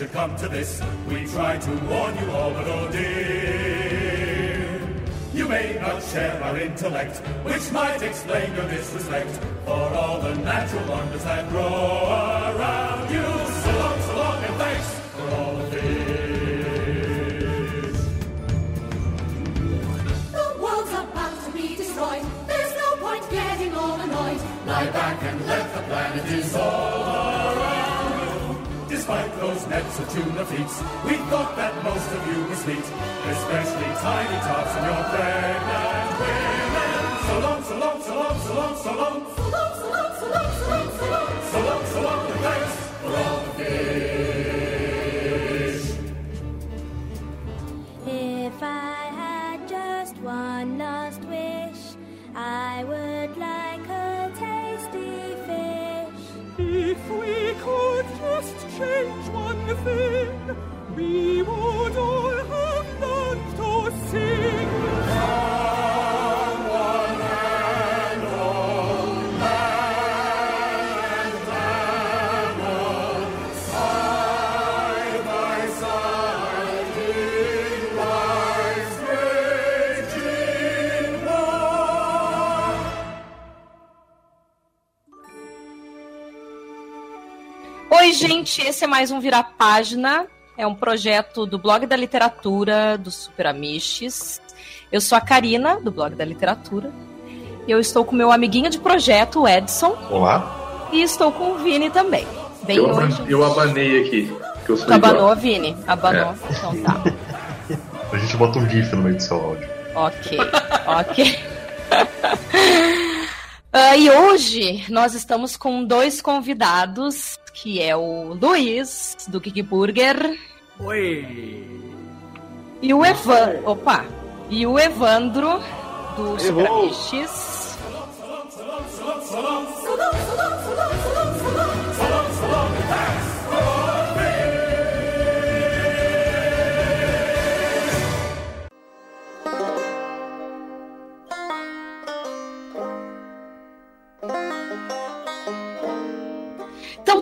should come to this. We tried to warn you all, but oh dear. You may not share our intellect, which might explain your disrespect for all the natural wonders that grow around you. So long, so long, and thanks for all the fish. The world's about to be destroyed. There's no point getting annoyed. Lie back and let the planet dissolve. Despite those nets of tuna feet, we thought that most of you were sweet, especially tiny tots and your pregnant women. So long, so long, so long, so long, so long, So long, so long, so long, so long, so long. so long, so long, and thanks for all the fish. Change one thing, we would all gente, esse é mais um Virar Página. É um projeto do Blog da Literatura, do Super Amiches. Eu sou a Karina, do Blog da Literatura. E eu estou com meu amiguinho de projeto, o Edson. Olá. E estou com o Vini também. Bem Eu, hoje. eu abanei aqui. Que eu sou Tu abanou, igual. Vini? Abanou. É. Então tá. A gente bota um GIF no meio do seu áudio. Ok, ok. Ah, e hoje nós estamos com dois convidados, que é o Luiz, do Kiki Burger, Oi! e o Evan. Opa! E o Evandro, do Super Errou. Amiches. So long, so long, so long,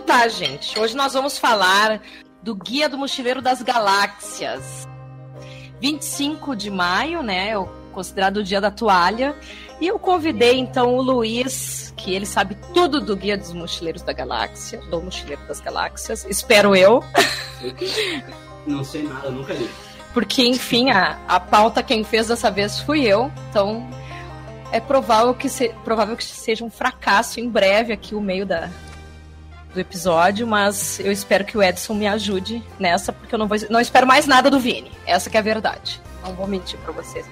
tá, gente. Hoje nós vamos falar do Guia do Mochileiro das Galáxias. 25 de maio, né? É considerado o dia da toalha. E eu convidei então o Luiz, que ele sabe tudo do Guia dos Mochileiros da Galáxia, do Mochileiro das Galáxias, espero eu, Não sei nada, nunca li. porque enfim, a, a pauta quem fez dessa vez fui eu, então é provável que, se- provável que seja um fracasso em breve aqui o meio da, do episódio, mas eu espero que o Edson me ajude nessa, porque eu não, vou, não espero mais nada do Vini. Essa que é a verdade. Não vou mentir pra vocês.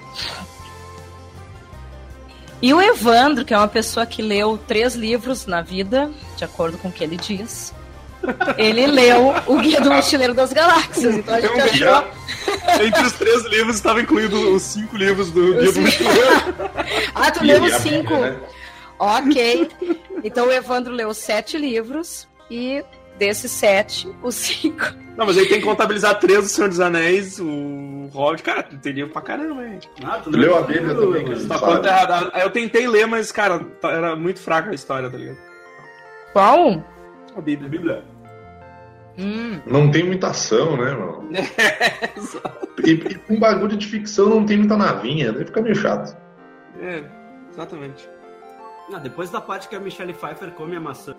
E o Evandro, que é uma pessoa que leu três livros na vida, de acordo com o que ele diz. Ele leu o Guia do Mochileiro das Galáxias. Então a gente achou. Entre os três livros estava incluído os cinco livros do Guia do Mochileiro. Ah, tu leu os a cinco. Bíblia, né? Ok. Então o Evandro leu sete livros e desses sete, os cinco. Não, mas aí tem que contabilizar três do Senhor dos Anéis, o Hobbit. Cara, tu entendeu pra caramba, hein? Ah, tu Leu a Bíblia também, cara. Tá conta errada. Aí eu tentei ler, mas, cara, tá- era muito fraca a história, tá ligado? Qual? A Bíblia. Bíblia. Hum. Não tem muita ação, né, mano? E, e com bagulho de ficção não tem muita navinha, daí fica meio chato. É, exatamente. Ah, depois da parte que a Michelle Pfeiffer come a maçã,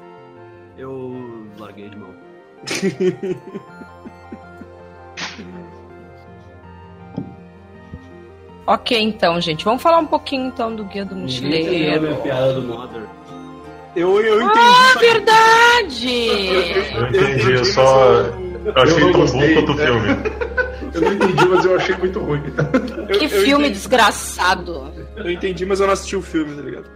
eu larguei de mão. Ok, então, gente. Vamos falar um pouquinho então do Guia do Mochileiro. minha piada do Mother. Eu, eu entendi. Ah, só que- verdade! Eu entendi, entendi, eu só. eu- Eu achei Eu tão né? bom quanto o É. filme. Eu não entendi, mas eu achei muito ruim. eu- Que eu filme entendi- desgraçado. Eu entendi, mas eu não assisti o filme, tá ligado?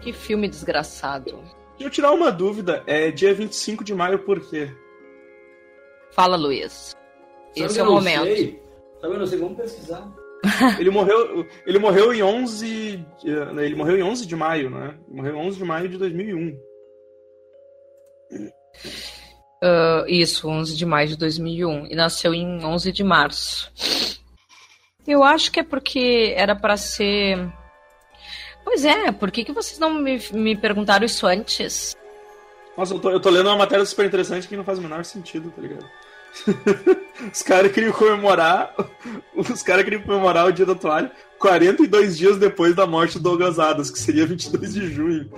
Que filme desgraçado. Deixa eu tirar uma dúvida. É dia 25 de maio por quê? Fala, Luiz. Sabe Esse é o momento. Sei? Sabe, eu não sei, vamos pesquisar. Ele morreu, ele morreu em 11, de- ele morreu em 11 de maio, né? Ele morreu em 11 de maio de 2001. Ah, isso, 11 de maio de 2001. E nasceu em 11 de março. Eu acho que é porque era pra ser. Pois é, por que, que vocês não me, me perguntaram isso antes? Nossa, eu tô, eu tô lendo uma matéria super interessante que não faz o menor sentido, tá ligado? os caras queriam comemorar. Os caras queriam comemorar o dia da toalha 42 dias depois da morte do Douglas Adams, que seria 22 de junho.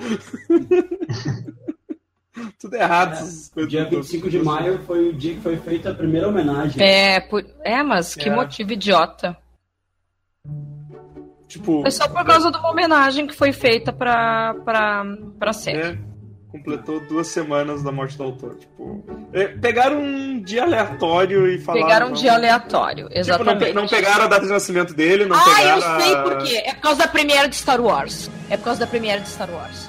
Tudo errado. É, dia 25 de maio foi o dia que foi feita a primeira homenagem. É, por... é mas que é. motivo idiota. Tipo, foi só por causa de uma homenagem que foi feita pra, pra, pra série. É, completou duas semanas da morte do autor. Tipo, é, pegaram um dia aleatório e falaram. Pegaram um dia aleatório, exatamente. Tipo, não, não, pegaram a data de nascimento dele, não ah, pegaram. Ah, eu sei por quê. É por causa da premiere de Star Wars. É por causa da premiere de Star Wars.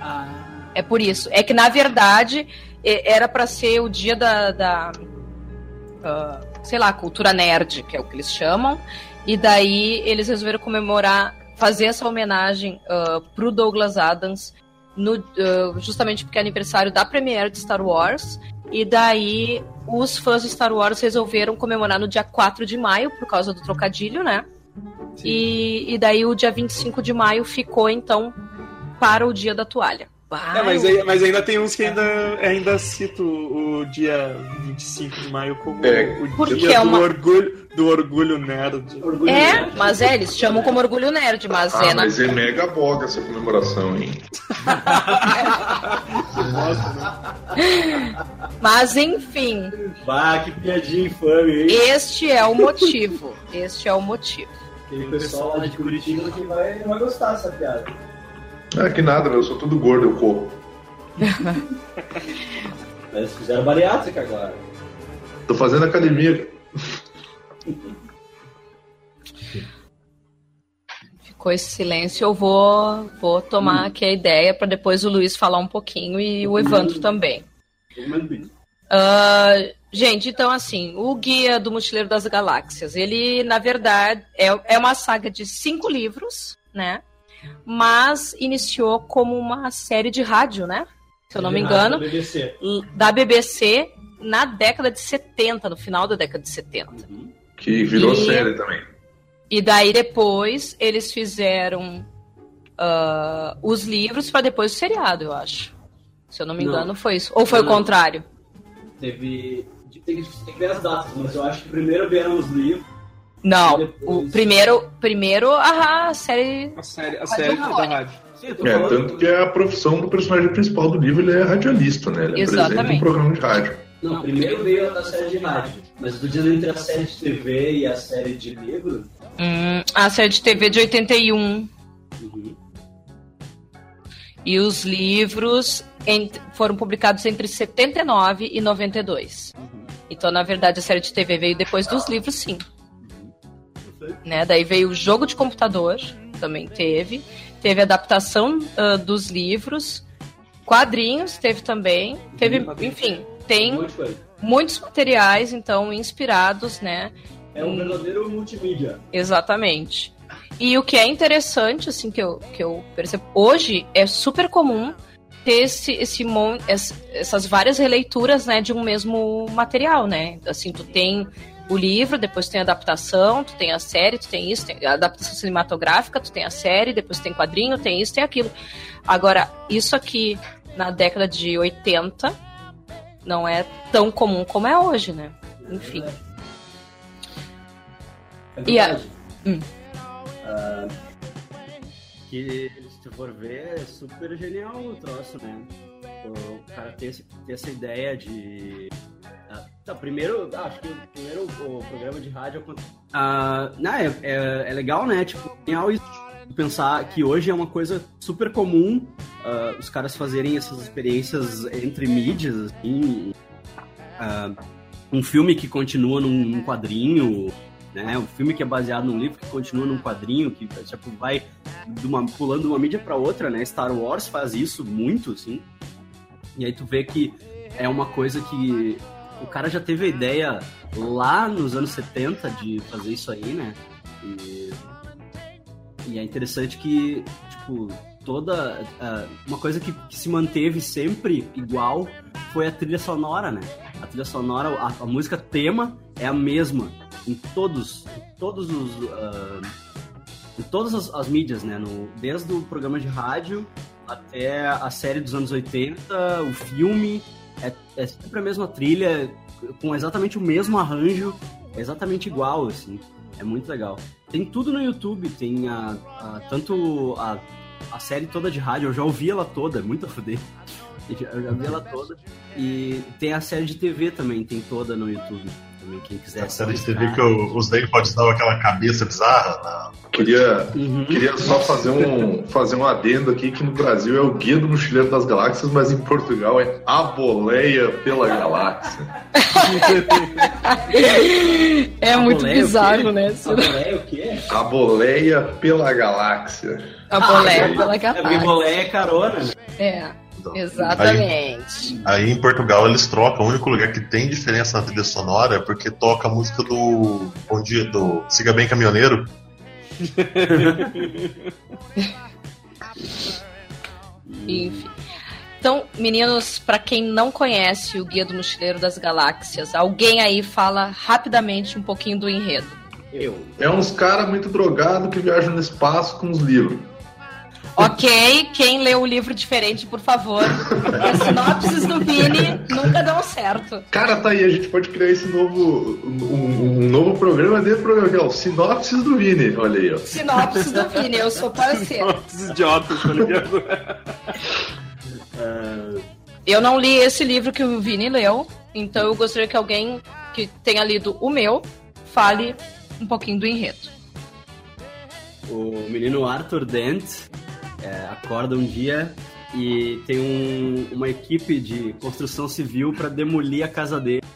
Ah. É por isso. É que, na verdade, era para ser o dia da. da uh, sei lá, cultura nerd, que é o que eles chamam. E daí eles resolveram comemorar, fazer essa homenagem uh, pro Douglas Adams, no, uh, justamente porque é aniversário da premiere de Star Wars. E daí os fãs de Star Wars resolveram comemorar no dia 4 de maio, por causa do trocadilho, né? E, e daí o dia 25 de maio ficou, então, para o dia da toalha. É, mas, mas, ainda tem uns que ainda, ainda cito o dia 25 de maio como é, o dia é uma... do, orgulho, do orgulho nerd. Orgulho é, nerd. mas é, eles chamam como orgulho nerd, mas ah, é. Mas na... é mega boga essa comemoração, hein? mas enfim. Bah, que piadinha infame, hein? Este é o motivo. Este é o motivo. Tem pessoal lá de Curitiba que vai, vai gostar dessa piada. Ah, que nada, eu sou tudo gordo, eu corro. Eles fizeram bariátrica agora. Tô fazendo academia. Ficou esse silêncio. Eu vou, vou tomar hum. aqui a ideia para depois o Luiz falar um pouquinho e o Evandro também. Uh, gente, então assim, o Guia do Mochileiro das Galáxias, ele na verdade é, é uma saga de cinco livros, né? Mas iniciou como uma série de rádio, né? Se eu não me engano. Da BBC. Da BBC na década de 70, no final da década de 70. Uhum. Que virou e, série também. E daí depois eles fizeram uh, os livros para depois o seriado, eu acho. Se eu não me engano, não. foi isso. Ou foi não. o contrário? Teve. Tem que, tem que ver as datas, mas eu acho que primeiro vieram os livros não, depois... o primeiro, primeiro a série. A série, a série da rádio. Sim, é, tanto que é a profissão do personagem principal do livro, ele é radialista, né? Ele Exatamente. apresenta um programa de rádio. Não, primeiro veio a da série de rádio, mas do dia entre a série de TV e a série de livro. Hum, a série de TV de 81. Uhum. E os livros foram publicados entre 79 e 92. Uhum. Então, na verdade, a série de TV veio depois dos livros, sim. Né? Daí veio o jogo de computador, também teve. Teve adaptação uh, dos livros, quadrinhos teve também. Teve, enfim, tem muitos materiais, então, inspirados, né? É um verdadeiro multimídia. Exatamente. E o que é interessante, assim, que eu, que eu percebo, hoje é super comum ter esse, esse essas várias releituras, né, de um mesmo material, né? Assim, tu tem o livro, depois tem a adaptação, tu tem a série, tu tem isso, tem a adaptação cinematográfica, tu tem a série, depois tem quadrinho, tem isso, tem aquilo. Agora, isso aqui na década de 80 não é tão comum como é hoje, né? Enfim. É e a... Hum. Uh, que se for ver, é super genial o troço, né? O cara ter, ter essa ideia de tá, primeiro, acho que o primeiro o programa de rádio. Ah, não, é, é, é, legal, né? Tipo, pensar que hoje é uma coisa super comum uh, os caras fazerem essas experiências entre mídias, assim. Uh, um filme que continua num, num, quadrinho, né? Um filme que é baseado num livro que continua num quadrinho, que tipo, vai de uma, pulando de uma mídia para outra, né? Star Wars faz isso muito, assim. E aí tu vê que é uma coisa que o cara já teve a ideia lá nos anos 70 de fazer isso aí, né? E, e é interessante que, tipo, toda. Uh, uma coisa que, que, se manteve sempre igual foi a trilha sonora, né? A trilha sonora, a, a música tema é a mesma em todos, em todos os. Uh, em todas as, as, mídias, né? No, desde o programa de rádio até a série dos anos 80, o filme, é, é sempre a mesma trilha, com exatamente o mesmo arranjo, exatamente igual, assim. É muito legal. Tem tudo no YouTube, tem a, a tanto a, a série toda de rádio, eu já ouvi ela toda, é muito a fuder. Eu já vi ela toda. E tem a série de TV também, tem toda no YouTube. Também, quem quiser. A série de TV que eu, os daí pode dar aquela cabeça bizarra. Na... Queria, uhum. queria só fazer um, fazer um adendo aqui que no Brasil é o Guia do Mochileiro das Galáxias, mas em Portugal é A Boleia pela Galáxia. é muito bizarro, né? A boleia o quê? A Boleia pela Galáxia. A boleia ah, pela galáxia. A boleia é carona. Né? É. Exatamente. Aí, aí, em Portugal eles trocam. O único lugar que tem diferença na trilha sonora é porque toca a música do Bom Dia, do Siga Bem Caminhoneiro. Enfim. Então, meninos, para quem não conhece o Guia do Mochileiro das Galáxias, alguém aí fala rapidamente um pouquinho do enredo. Eu. É uns caras muito drogados que viajam no espaço com os livros. Ok, quem leu o livro diferente, por favor. As sinopses do Vini nunca dão certo. Cara, tá aí, a gente pode criar esse novo. Um, um novo programa dentro do programa aqui, ó. Sinopses do Vini, olha aí, ó. Sinopses do Vini, eu sou parceiro. Sinopses idiotas, tá ligado? eu não li esse livro que o Vini leu, então eu gostaria que alguém que tenha lido o meu fale um pouquinho do enredo. O menino Arthur Dent é, acorda um dia e tem um, uma equipe de construção civil para demolir a casa dele,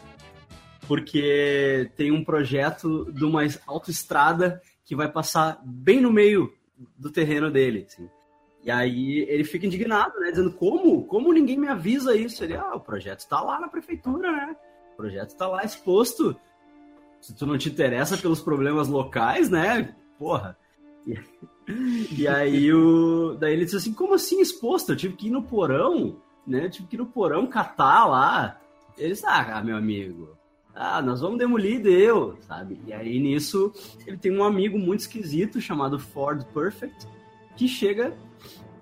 porque tem um projeto de uma autoestrada que vai passar bem no meio do terreno dele. Assim. E aí ele fica indignado, né? Dizendo, como? Como ninguém me avisa isso? Ele, ah, o projeto está lá na prefeitura, né? O projeto está lá exposto. Se tu não te interessa pelos problemas locais, né? Porra. E aí o. Daí ele disse assim, como assim exposto? Eu tive que ir no porão, né? Eu tive que ir no porão catar lá. Ele disse, ah, meu amigo, ah, nós vamos demolir deu, sabe? E aí nisso ele tem um amigo muito esquisito chamado Ford Perfect que chega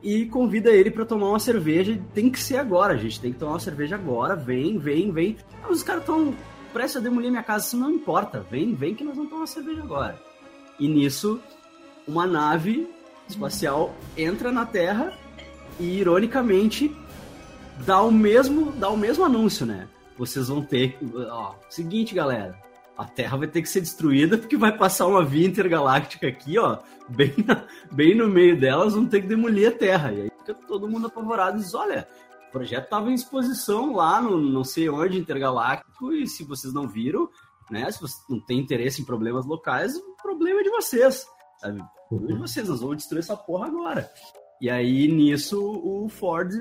e convida ele para tomar uma cerveja. Tem que ser agora, gente tem que tomar uma cerveja agora. Vem, vem, vem. Os caras estão prestes a demolir minha casa, isso não importa. Vem, vem que nós vamos tomar uma cerveja agora. E nisso uma nave espacial entra na Terra e, ironicamente, dá o mesmo, dá o mesmo anúncio, né? Vocês vão ter. Ó, seguinte, galera. A Terra vai ter que ser destruída porque vai passar uma via intergaláctica aqui, ó. Bem, na, bem no meio delas, vão ter que demolir a Terra. E aí fica todo mundo apavorado e diz: olha, o projeto estava em exposição lá no não sei onde intergaláctico, e se vocês não viram, né? Se vocês não têm interesse em problemas locais, o problema é de vocês. Sabe? E vocês, nós vamos destruir essa porra agora. E aí, nisso, o Ford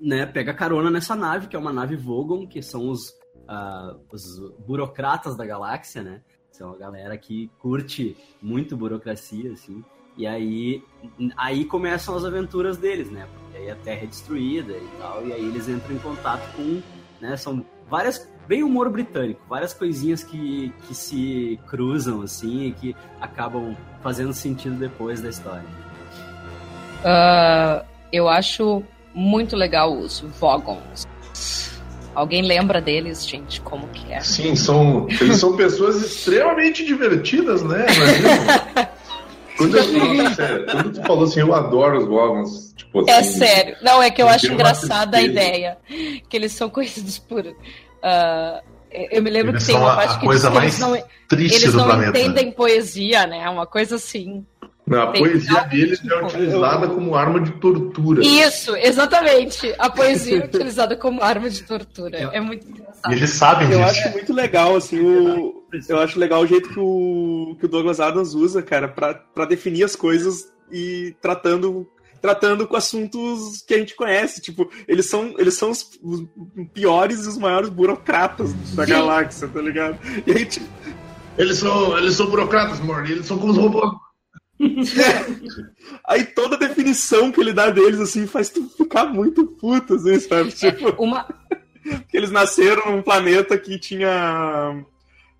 né, pega carona nessa nave, que é uma nave Vogon, que são os, uh, os burocratas da galáxia, né? São a galera que curte muito burocracia, assim. E aí, aí começam as aventuras deles, né? Porque aí a Terra é destruída e tal, e aí eles entram em contato com, né? São várias bem humor britânico, várias coisinhas que, que se cruzam assim e que acabam fazendo sentido depois da história. Uh, eu acho muito legal os Vogons. Alguém lembra deles, gente? Como que é? Sim, são, eles são pessoas extremamente divertidas, né? quando, eu, sério, quando tu falou assim, eu adoro os Vogons. Tipo, é assim, é sério. Não, é que eu acho engraçada a ideia. Que eles são conhecidos por Uh, eu me lembro eles que tem uma parte que coisa mais eles não, triste eles do não planeta. entendem poesia, né? Uma coisa assim. Não, a poesia deles tipo... é utilizada como arma de tortura. Isso, exatamente. A poesia é utilizada como arma de tortura. É muito engraçado. E eles sabem eu disso. Eu acho muito legal, assim, o... eu acho legal o jeito que o, que o Douglas Adams usa, cara, para definir as coisas e tratando tratando com assuntos que a gente conhece. Tipo, eles são, eles são os, os piores e os maiores burocratas da Sim. galáxia, tá ligado? E aí, tipo... Eles são, eles são burocratas, Morty, eles são como os robôs. Aí toda a definição que ele dá deles, assim, faz tu ficar muito puto, assim, sabe? É, tipo, uma... Porque eles nasceram num planeta que tinha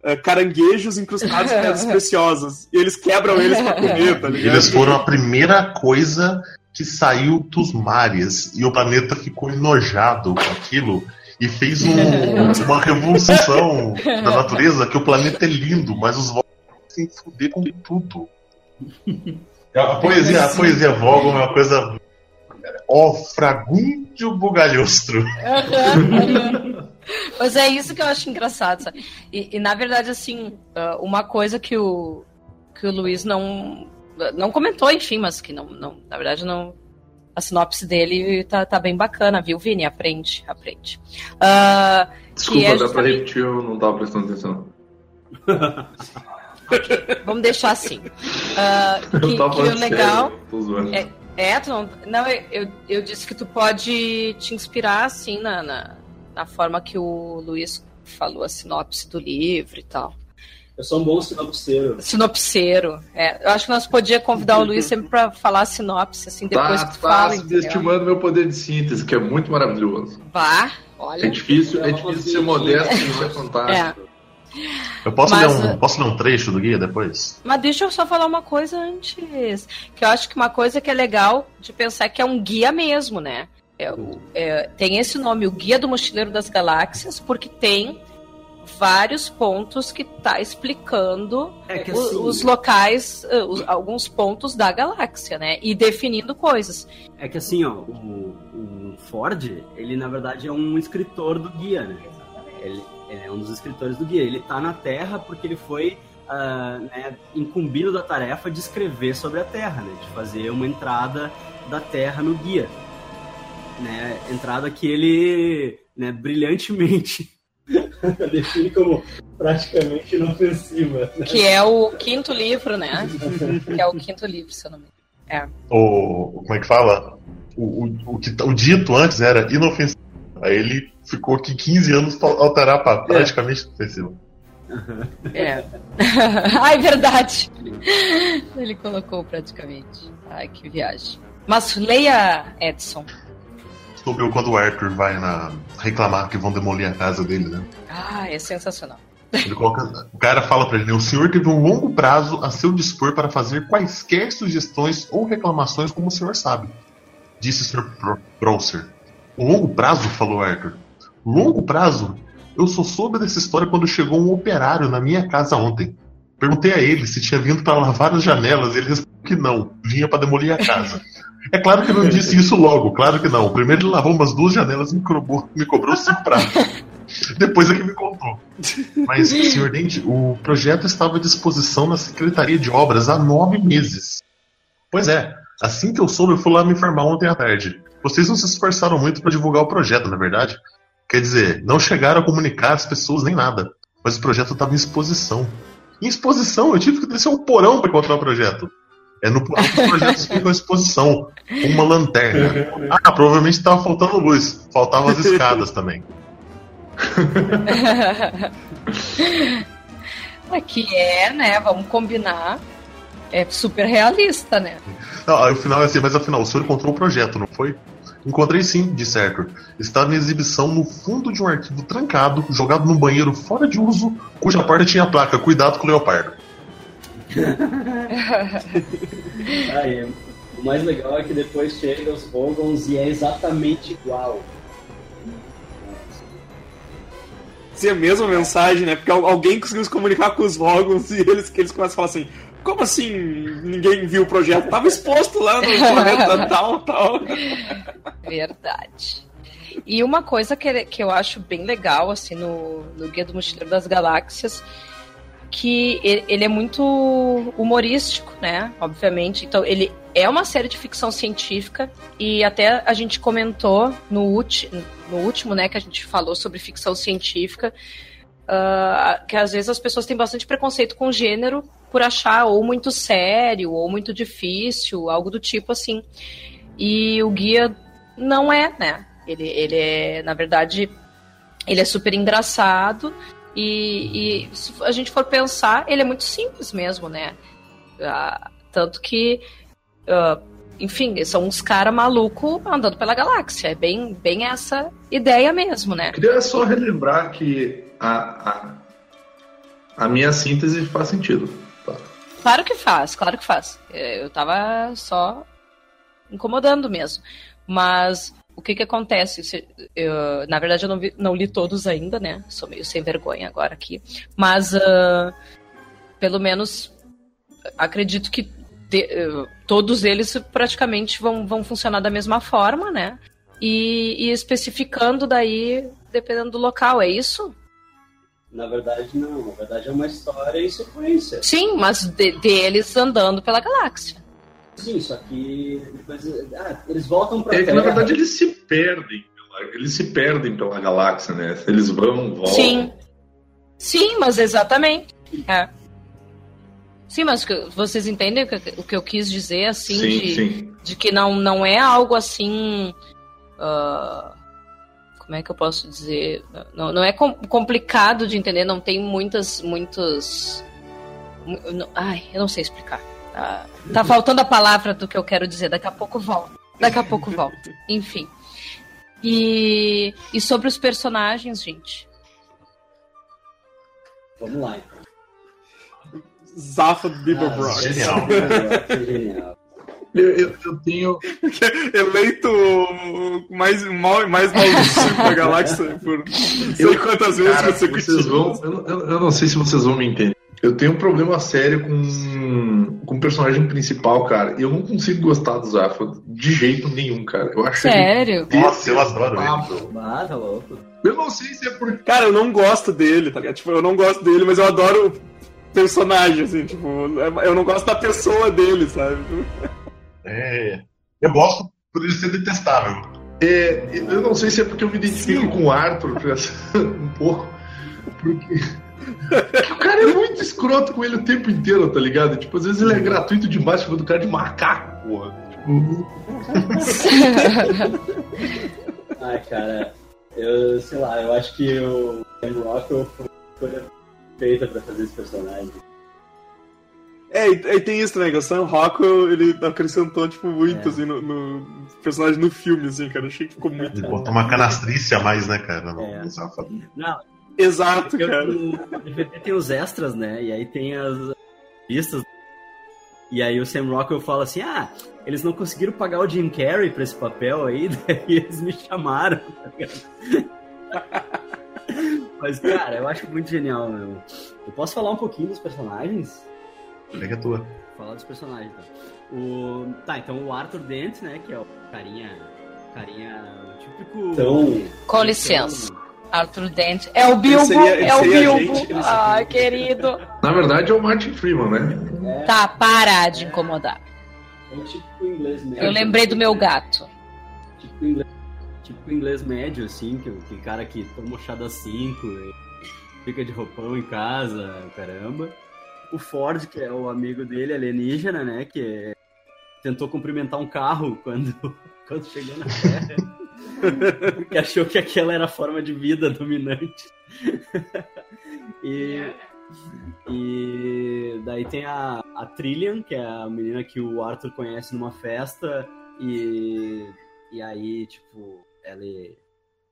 uh, caranguejos incrustados em pedras preciosas. E eles quebram eles pra comer, tá ligado? Eles foram a primeira coisa que saiu dos mares e o planeta ficou enojado com aquilo e fez um, uma revolução da natureza que o planeta é lindo, mas os Vogons se fuder com tudo. A poesia, a poesia Vogon é uma coisa. Ó, oh, fragúndio bugalhostro. Mas é isso que eu acho engraçado. E, e, na verdade, assim, ah, uma coisa que o, que o Luiz não, não comentou, enfim, mas que não, não na verdade não. A sinopse dele tá, tá bem bacana, viu, Vini? Aprende, aprende. Uh, Desculpa, é dá pra repetir, eu não tava prestando atenção. okay, vamos deixar assim. Uh, que, que o legal. Sério, é, é, tu não, não eu, eu disse que tu pode te inspirar assim na, na, na forma que o Luiz falou a sinopse do livro e tal. Eu sou um bom sinopseiro. Sinopseiro. É, eu acho que nós podíamos convidar o Luiz sempre para falar sinopse, assim, depois tá, que tu tá fala. subestimando meu poder de síntese, que é muito maravilhoso. Vá, olha. É difícil, é difícil ser modesto, isso é fantástico. É. Eu posso, mas, ler um, posso ler um trecho do guia depois? Mas deixa eu só falar uma coisa antes. Que eu acho que uma coisa que é legal de pensar que é um guia mesmo, né? É, é, tem esse nome, o Guia do Mochileiro das Galáxias, porque tem vários pontos que tá explicando é que, assim, os, os, locais, uh, os, alguns pontos da galáxia, né? E definindo coisas. É que assim, ó, o, o Ford, ele na verdade é um escritor do guia, né? Ele, ele, é um dos escritores do guia. Ele tá na Terra porque ele foi uh, né, incumbido da tarefa de escrever sobre a Terra, né? De fazer uma entrada da Terra no guia. Né? Entrada que ele né, brilhantemente define como praticamente inofensiva. Né? Que é o quinto livro, né? que é o quinto livro, se eu não me engano. É. O, como é que fala? O, o, o, que, o dito antes era inofensivo. Aí ele ficou aqui 15 anos para alterar para é. praticamente é. ofensivo. É. Ai, verdade. Ele colocou praticamente. Ai, que viagem. Mas leia, Edson sobre quando o Arthur vai na reclamar que vão demolir a casa dele, né? Ah, é sensacional. Coloca, o cara fala para ele, né, o senhor teve um longo prazo a seu dispor para fazer quaisquer sugestões ou reclamações, como o senhor sabe, disse o senhor Prosser. O longo prazo, falou Arthur. Longo prazo? Eu só soube dessa história quando chegou um operário na minha casa ontem. Perguntei a ele se tinha vindo para lavar as janelas e ele respondeu que não, vinha para demolir a casa. É claro que não disse isso logo, claro que não. Primeiro ele lavou umas duas janelas e me cobrou, me cobrou cinco pratos. Depois é que me contou. Mas, senhor Dente, o projeto estava à disposição na Secretaria de Obras há nove meses. Pois é, assim que eu soube, eu fui lá me informar ontem à tarde. Vocês não se esforçaram muito para divulgar o projeto, na é verdade? Quer dizer, não chegaram a comunicar as pessoas nem nada. Mas o projeto estava em exposição. Em exposição, eu tive que descer um porão para encontrar o projeto. É no projetos ficam à exposição. Uma lanterna. Ah, provavelmente estava faltando luz. Faltavam as escadas também. Aqui é, né? Vamos combinar. É super realista, né? Não, aí o final é assim, mas afinal, o senhor encontrou o projeto, não foi? Encontrei sim, disse Arthur. Estava em exibição no fundo de um arquivo trancado, jogado num banheiro fora de uso, cuja porta tinha a placa Cuidado com o leopardo. Aí, o mais legal é que depois chega os Vogons e é exatamente igual. Ser a mesma mensagem, né? Porque alguém conseguiu se comunicar com os Vogons e eles, que eles começam a falar assim: como assim ninguém viu o projeto? Tava exposto lá no planeta tal, tal. Verdade. E uma coisa que, que eu acho bem legal, assim, no, no Guia do Mochileiro das Galáxias, que ele é muito humorístico, né? Obviamente. Então, ele é uma série de ficção científica e até a gente comentou no, no último, né, que a gente falou sobre ficção científica, uh, que às vezes as pessoas têm bastante preconceito com o gênero por achar ou muito sério ou muito difícil, algo do tipo assim. E o guia não é, né? Ele, ele é, na verdade, ele é super engraçado e, e, se a gente for pensar, ele é muito simples mesmo, né? Uh, tanto que, uh, enfim, são uns caras malucos andando pela galáxia. É bem, bem essa ideia mesmo, né? Queria só relembrar que a, a, a minha síntese faz sentido. Tá? Claro que faz, claro que faz. Eu tava só incomodando mesmo. Mas o que que acontece? Eu, na verdade, eu não, vi, não, li todos ainda, né? Sou meio sem vergonha agora aqui. Mas, uh, pelo menos, acredito que de, uh, todos eles praticamente vão, vão funcionar da mesma forma, né? E, e, especificando daí, dependendo do local, é isso? Na verdade, não. Na verdade, é uma história em sequência. Sim, mas de, deles andando pela galáxia. Sim, só que depois, ah, eles voltam para. É que na verdade eles se perdem, eles se perdem pela galáxia, né? Eles vão, voltam. Sim, sim, mas exatamente. É. Sim, mas vocês entendem o que eu quis dizer, assim, sim, de, sim. de que não, não é algo assim. Uh, como é que eu posso dizer? Não, não é complicado de entender, não tem muitas. muitos. Ai, eu não sei explicar. Tá, tá faltando a palavra do que eu quero dizer. Daqui a pouco volto. Daqui a pouco volto. Enfim. E, e sobre os personagens, gente. Vamos lá, então. Zafa do Bieber ah, Brock. Genial. genial. Eu, eu, eu, tenho. Eleito mais, mal, mais maldito da galáxia por não sei quantas vezes cara, consecutivas. eu, eu, eu, não sei se vocês vão me entender. Eu tenho um problema sério com, com o personagem principal, cara. E eu não consigo gostar do Zafa de jeito nenhum, cara. Eu acho Sério? Ele... Nossa, eu adoro ele. Ah, tá louco. Eu não sei se é porque. Cara, eu não gosto dele, tá ligado? Tipo, eu não gosto dele, mas eu adoro o personagem, assim, tipo, eu não gosto da pessoa dele, sabe? É. Eu gosto por ele ser detestável. É, eu não sei se é porque eu me identifico Sim. com o Arthur um pouco. Porque o cara é muito escroto com ele o tempo inteiro, tá ligado? Tipo, às vezes ele é gratuito demais, tipo, do cara de macaco, porra. Tipo... Ai, cara, eu sei lá, eu acho que o Ken Rockwell foi feita pra fazer esse personagem. É, e, tem isso também, que o Sam Rockwell, ele acrescentou, tipo, muito, é. assim, no, no, personagem no filme, assim, cara. Eu achei que ficou muito... Ele botou uma canastrice a mais, né, cara? É. Não, Exato, Porque cara. O DVD tem os extras, né? E aí tem as pistas. E aí o Sam Rockwell fala assim: ah, eles não conseguiram pagar o Jim Carrey pra esse papel aí, daí eles me chamaram. Mas, cara, eu acho muito genial, meu. Eu posso falar um pouquinho dos personagens? Pega a tua. Falar dos personagens, tá? O... Tá, então o Arthur Dent, né, que é o carinha. Carinha. típico. Então, Com licença. Arthur Dent. É o Bilbo, seria, é o Bilbo. Gente, Ai, querido. Na verdade é o Martin Freeman, né? É. Tá, para de incomodar. É o típico inglês médio. Eu lembrei do meu gato. Típico inglês, típico inglês médio, assim, que, que cara que toma chá das 5, fica de roupão em casa, caramba. O Ford, que é o amigo dele, alienígena, né? Que é, tentou cumprimentar um carro quando, quando chegou na Terra. Porque achou que aquela era a forma de vida dominante. e, e daí tem a, a Trillian, que é a menina que o Arthur conhece numa festa. E, e aí, tipo, ela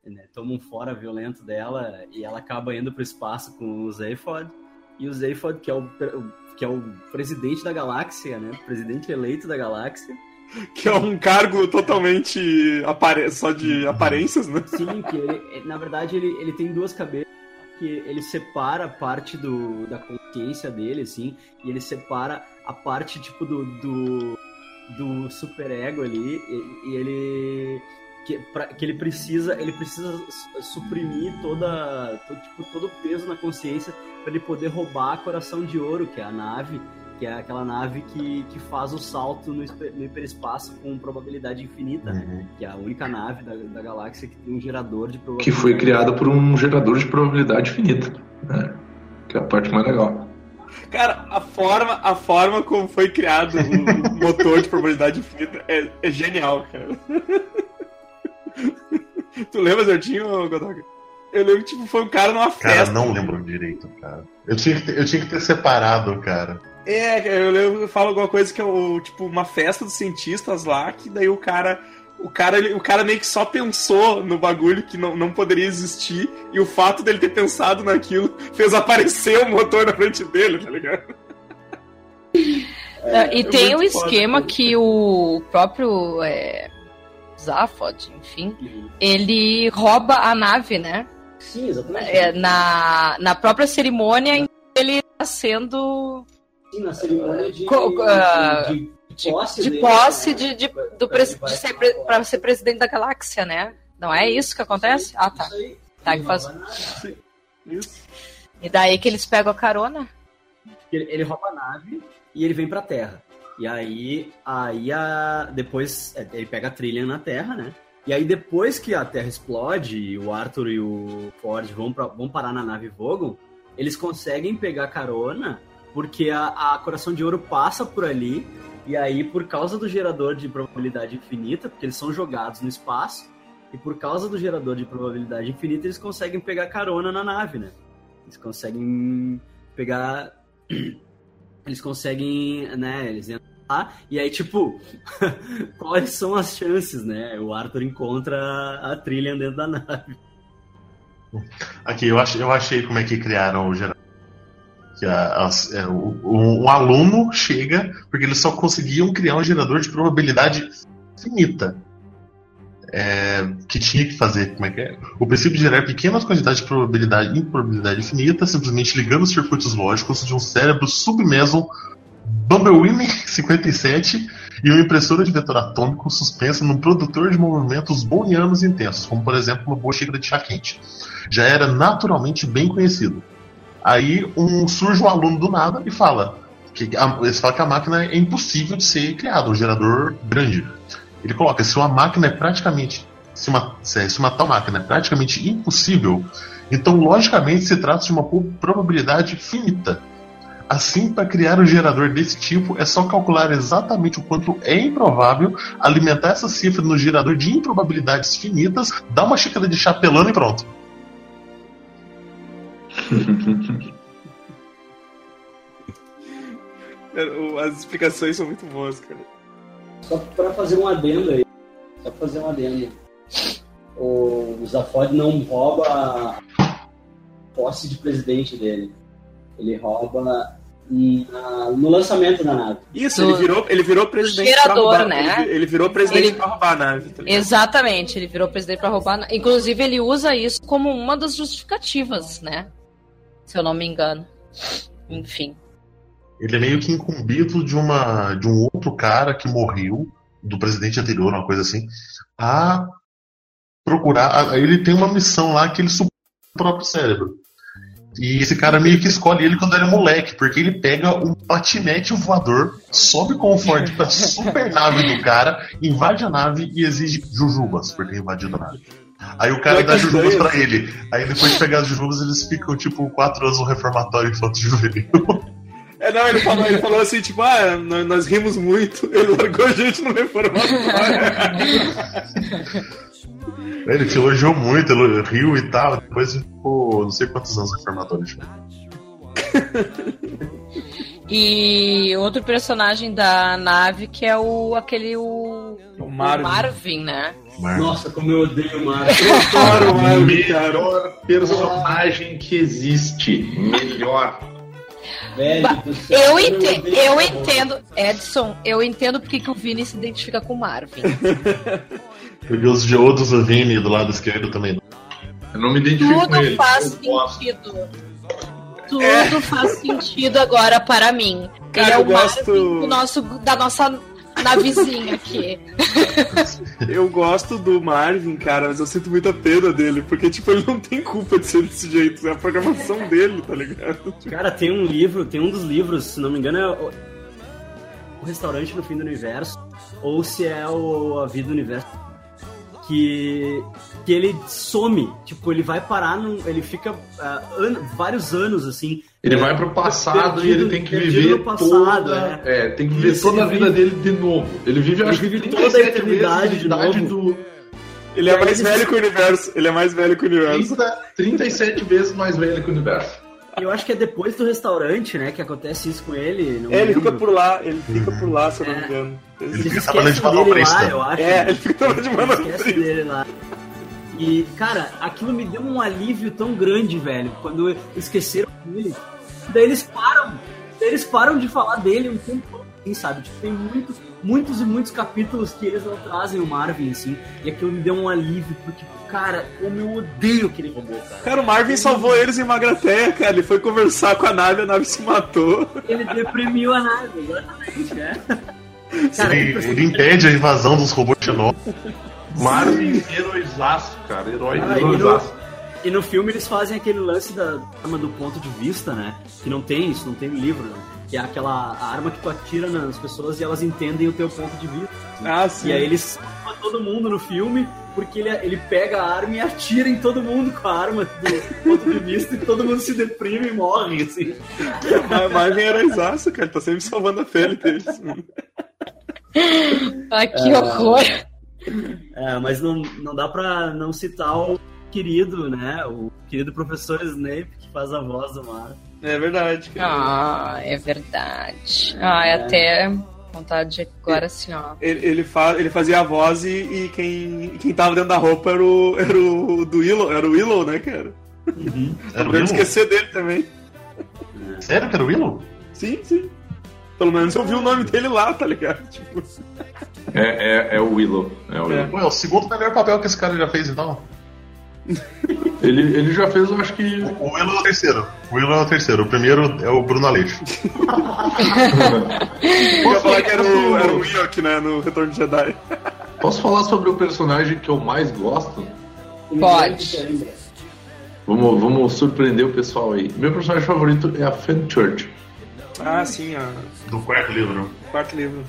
né, toma um fora violento dela e ela acaba indo pro espaço com o Zaphod. E o Zaphod, que é o, que é o presidente da galáxia, né? Presidente eleito da galáxia que é um cargo totalmente apare... só de aparências, né? Sim, que ele, na verdade ele, ele tem duas cabeças que ele separa parte do, da consciência dele, assim, e ele separa a parte, tipo, do, do, do superego ali, e, e ele... Que, pra, que ele precisa ele precisa suprimir toda todo, tipo, todo o peso na consciência para ele poder roubar a coração de ouro que é a nave que é aquela nave que, que faz o salto no, no hiperespaço com probabilidade infinita, né? uhum. né? Que é a única nave da, da galáxia que tem um gerador de probabilidade. Que foi criada por um gerador de probabilidade infinita, né? Que é a parte mais legal. Cara, a forma, a forma como foi criado o motor de probabilidade infinita é, é genial, cara. tu lembra certinho, Godoka? Eu lembro que tipo, foi um cara numa festa. Cara, não lembro direito, cara. Eu tinha que ter, eu tinha que ter separado, cara. É, eu, eu falo alguma coisa que é o, tipo uma festa dos cientistas lá, que daí o cara o cara, o cara meio que só pensou no bagulho que não, não poderia existir, e o fato dele ter pensado naquilo fez aparecer o motor na frente dele, tá ligado? É, e é tem o esquema foda. que o próprio é, Zaphod, enfim, uhum. ele rouba a nave, né? Sim, exatamente. É, na, na própria cerimônia ele está sendo. Na cerimônia de, uh, de, de, posse, de, dele, posse né? de, de, do pra, ser, para ser presidente da galáxia, né? Não é isso que acontece? Isso ah, tá. Isso tá que faz... Isso. E daí que eles pegam a carona? Ele, ele rouba a nave e ele vem pra Terra. E aí, aí a, depois é, ele pega a trilha na Terra, né? E aí depois que a Terra explode, o Arthur e o Ford vão, pra, vão parar na nave Vogon, eles conseguem pegar carona porque a, a Coração de Ouro passa por ali e aí por causa do gerador de probabilidade infinita, porque eles são jogados no espaço, e por causa do gerador de probabilidade infinita eles conseguem pegar carona na nave, né? Eles conseguem pegar eles conseguem, né, eles entram lá, e aí, tipo, quais são as chances, né? O Arthur encontra a trilha dentro da nave. Aqui, eu, eu achei como é que criaram o gerador. Que a, a, é, o, um aluno chega porque eles só conseguiam criar um gerador de probabilidade finita é, que tinha que fazer, como é que é? O princípio de gerar pequenas quantidades de probabilidade e improbabilidade infinita, simplesmente ligando os circuitos lógicos de um cérebro submeso Bumblewing 57 e uma impressora de vetor atômico suspensa num produtor de movimentos booleanos intensos, como por exemplo uma boa xícara de chá quente. Já era naturalmente bem conhecido. Aí um, surge um aluno do nada e fala que a, eles que a máquina é impossível de ser criada, um gerador grande. Ele coloca: se uma máquina é praticamente. Se uma, se uma tal máquina é praticamente impossível, então logicamente se trata de uma probabilidade finita. Assim, para criar um gerador desse tipo, é só calcular exatamente o quanto é improvável, alimentar essa cifra no gerador de improbabilidades finitas, dar uma xícara de chapelão e pronto. As explicações são muito boas, cara. Só para fazer um adendo aí. Só pra fazer um adendo. O Zafod não rouba a posse de presidente dele. Ele rouba no lançamento da nave. Isso, ele virou, ele virou presidente Gerador, roubar, né? Ele, ele, virou presidente ele... para roubar a nave. Tá Exatamente, ele virou presidente para roubar. Na... Inclusive, ele usa isso como uma das justificativas, né? Se eu não me engano. Enfim ele é meio que incumbido de uma de um outro cara que morreu do presidente anterior, uma coisa assim, a procurar. Ele tem uma missão lá que ele supõe o próprio cérebro. E esse cara meio que escolhe ele quando ele é moleque, porque ele pega um patinete voador, sobe com o Ford pra super nave do cara, invade a nave e exige jujubas por ter invadido a nave. Aí o cara dá jujubas pra ele. Aí depois de pegar as jujubas, eles ficam tipo quatro anos no reformatório infanto juvenil. É, não, ele falou, ele falou assim, tipo, ah, nós, nós rimos muito, ele largou a gente no reformatório. ele te elogiou muito, ele riu e tal, depois ficou não sei quantos anos no reformatório. Tipo. E outro personagem da nave que é o aquele o, o Marvin. O Marvin, né? Marvin. Nossa, como eu odeio o Marvin. Eu adoro o Marvin, Melhor personagem que existe. Melhor. Velho, eu, entendo, eu entendo, Edson, eu entendo porque que o Vini se identifica com o Marvin. Porque os de outros o Vini do lado esquerdo também. Eu não me identifico Tudo com ele. faz sentido. Tudo é. faz sentido agora para mim. Cara, ele é o gosto... Marvin do nosso, da nossa na vizinha aqui. Eu gosto do Marvin, cara, mas eu sinto muita pena dele, porque, tipo, ele não tem culpa de ser desse jeito, é a programação dele, tá ligado? Cara, tem um livro, tem um dos livros, se não me engano, é o, o Restaurante no Fim do Universo, ou se é o A Vida do Universo que, que ele some, tipo, ele vai parar num, ele fica uh, an, vários anos assim. Ele é, vai pro passado perdido, e ele tem que viver passado, toda, é. é. tem que viver toda a vida vive, dele de novo. Ele vive, ele acho vive toda a eternidade de novo. Do, ele é mais velho que o universo. Ele é mais velho que o universo. 30, 37 vezes mais velho que o universo. Eu acho que é depois do restaurante, né, que acontece isso com ele. é, ele fica por lá, ele fica por lá, se eu não me engano. Ele, ele fica trabalhando de manobrista. eu acho. É, ele fica trabalhando de manobrista. dele lá. E, cara, aquilo me deu um alívio tão grande, velho, quando esqueceram dele. Daí eles param, daí eles param de falar dele um tempo Quem sabe? Tipo, tem muitos, muitos e muitos capítulos que eles não trazem o Marvin, assim. E aquilo me deu um alívio, porque, cara, como eu odeio aquele robô, cara. Cara, o Marvin salvou eles em Magrateia, cara. Ele foi conversar com a nave, a nave se matou. Ele deprimiu a nave, exatamente, né? Cara, ele, ele impede a invasão dos robôs xenófobos. Marvin, heróizaço, cara. Herói, ah, heróizaço. E no filme eles fazem aquele lance da arma do ponto de vista, né? Que não tem isso, não tem no livro, né? Que é aquela arma que tu atira nas pessoas e elas entendem o teu ponto de vista. Assim. Ah, sim. E aí eles todo mundo no filme porque ele, ele pega a arma e atira em todo mundo com a arma do ponto de vista e todo mundo se deprime e morre, assim. Mas era exaço, cara. Tá sempre salvando a pele deles. Ai, que é... horror! É, mas não, não dá pra não citar o querido, né? O querido professor Snape que faz a voz do Mar. É verdade. Cara. Ah, é verdade. Ah, é, até vontade de agora assim, ó. Ele, ele, fa ele fazia a voz e, e, quem, quem tava dentro da roupa era o, era o do Willow, era o Willow, né, cara? Uhum. Era o esquecer dele também. Sério que era o Willow? Sim, sim. Pelo menos eu vi o nome dele lá, tá ligado? Tipo... É, é, é o Willow. É o, Willow. É. Ué, o segundo melhor papel que esse cara já fez, então. Ele, ele já fez, eu acho que. O Willow é o terceiro. O Willow é o terceiro. O primeiro é o Bruno Aleixo. eu ia falar que era o, era o né? No Retorno de Jedi. Posso falar sobre o personagem que eu mais gosto? Pode. Vamos, vamos surpreender o pessoal aí. Meu personagem favorito é a Fenchurch. Ah, sim, a... Do quarto livro. Quarto livro.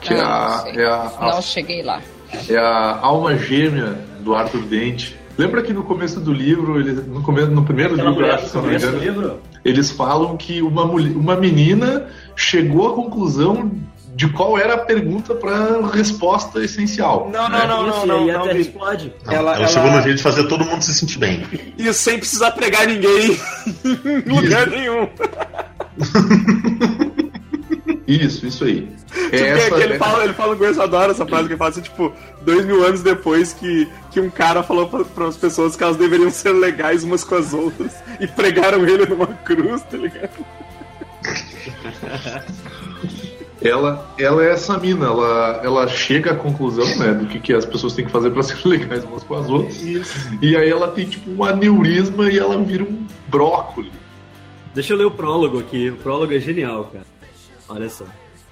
Que ah, é, a, é a, Não cheguei lá. É a alma gêmea do Arthur Dente Lembra que no começo do livro, eles, no, começo, no primeiro Aquela livro, acho, começo do livro, eles falam que uma, uma menina chegou à conclusão de qual era a pergunta para resposta essencial. Não, né? não, não, não, não, não, não, explode. Não, ela, ela, chegou no jeito de fazer todo mundo se sentir bem. Isso sem precisar pregar ninguém em lugar nenhum. Isso, isso aí. Tipo, essa... ele, fala, ele fala, eu adoro essa frase que ele fala assim, tipo, dois mil anos depois que, que um cara falou para as pessoas que elas deveriam ser legais umas com as outras e pregaram ele numa cruz, tá ligado? ela, ela é essa mina, ela, ela chega à conclusão, né, do que, que as pessoas têm que fazer para ser legais umas com as outras. Isso. E aí ela tem, tipo, um aneurisma e ela vira um brócolis. Deixa eu ler o prólogo aqui. O prólogo é genial, cara. Olha só.